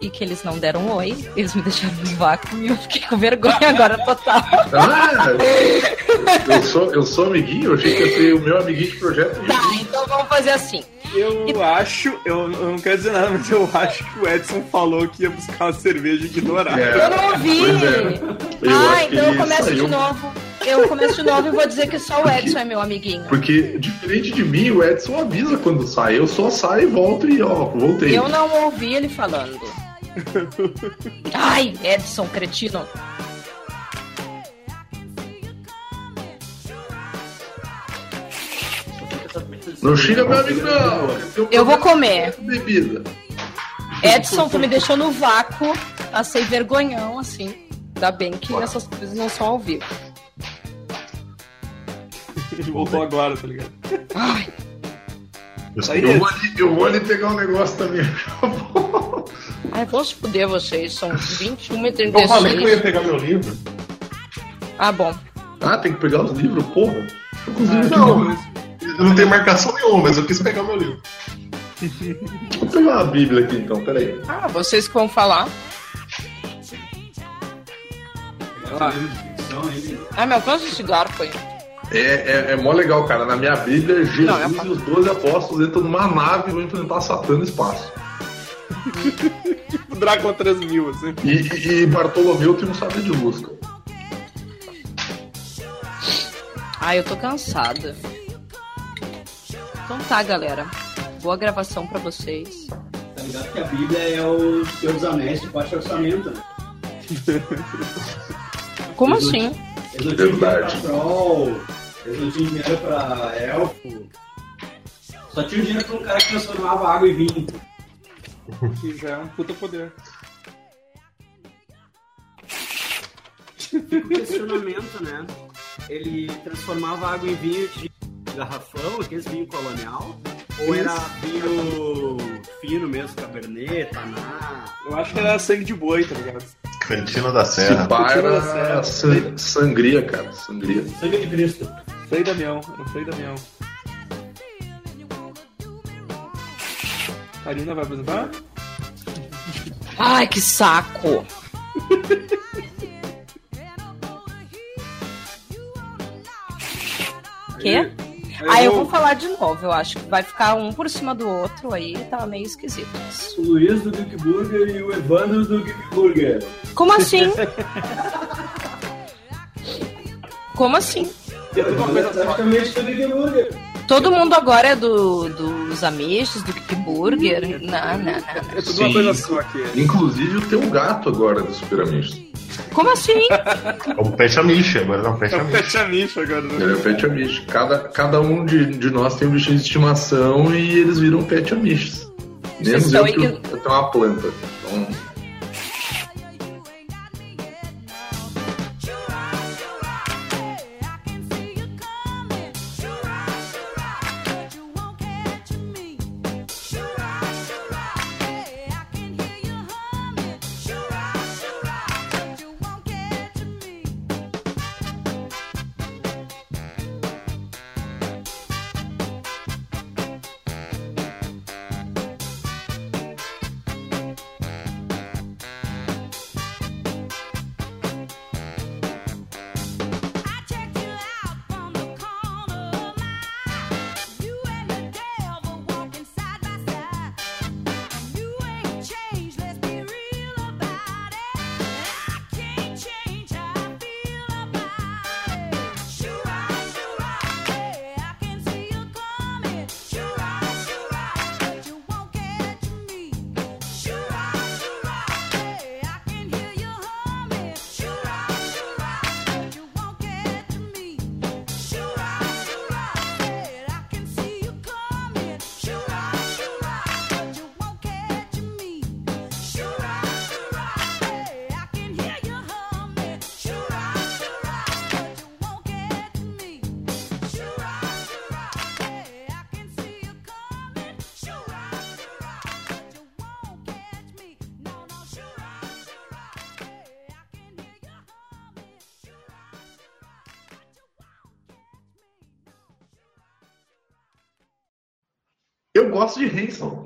E que eles não deram um oi, eles me deixaram no vácuo e eu fiquei com vergonha agora total. Ah, eu sou, eu sou amiguinho? Eu achei que ia ser o meu amiguinho de projeto. Tá, então vamos fazer assim. Eu acho, eu, eu não quero dizer nada, mas eu acho que o Edson falou que ia buscar uma cerveja e ignorar. É. Eu não ouvi! É. Eu ah, então eu começo saiu- de novo. Eu começo de novo e vou dizer que só o Edson é meu amiguinho. Porque, diferente de mim, o Edson avisa quando sai. Eu só saio e volto e, ó, voltei. Eu não ouvi ele falando. Ai, Edson, cretino. Não xinga meu amigo, não. Eu vou comer. Bebida. Edson, tu me deixou no vácuo, a ser vergonhão, assim. Ainda bem que essas coisas não são ao vivo. Ele voltou agora, tá ligado? Ai, Eu vou, ali, eu vou ali pegar um negócio também. ai vou se fuder vocês, são 21 e Eu falei que eu ia 36. pegar meu livro. Ah, bom. Ah, tem que pegar os livros, porra. Tô com os livros aqui. Não, eu não tenho marcação nenhuma, mas eu quis pegar meu livro. Vou pegar uma bíblia aqui então, peraí. Ah, vocês que vão falar. Ah, meu, quantos de cigarro foi? É, é, é mó legal, cara. Na minha Bíblia, Jesus Não, é e os 12 apóstolos entram numa nave e vão enfrentar Satã no espaço. Tipo Drácula 3000, assim. E, e, e Bartolomeu tem um saber de luz, cara. Ah, eu tô cansada. Então tá, galera. Boa gravação pra vocês. Tá ligado que a Bíblia é o Senhor dos Anéis de baixo orçamento, né? Como assim? Eles não tinham dinheiro pra troll, eles não tinham dinheiro pra elfo. Só tinha dinheiro pra um cara que transformava água em vinho. Que já é um puta poder. Fica o questionamento, né? Ele transformava água em vinho de garrafão, aqueles vinho colonial? Ou era vinho fino mesmo, cabernet, taná? Eu acho que era sangue de boi, tá ligado? Cantina da Se Serra. Tira da serra. san- sangria, cara. Sangria. Sangue de Cristo. Frei Damião, era o Frei Damião. Karina vai apresentar? Ai, que saco! Quê? Aí Ah, eu vou falar de novo, eu acho que vai ficar um por cima do outro aí, tá meio esquisito. O Luiz do Geek Burger e o Evandro do Geek Burger. Como assim? Como assim? É tudo uma coisa só. Praticamente do Geek Burger. Todo mundo agora é do, dos Amishes, do Kick Burger? Não, não, não. É tudo uma Sim. coisa só aqui. Inclusive o teu gato agora dos pirâmides. Como assim? É o Pet Amish, agora não, Pet É o Amish. Pet Amish agora, né? Ele é o pet amish. Cada, cada um de, de nós tem um bichinho de estimação e eles viram pet amishes. Menos eu que eu tenho uma planta. Então, gosto de Hanson.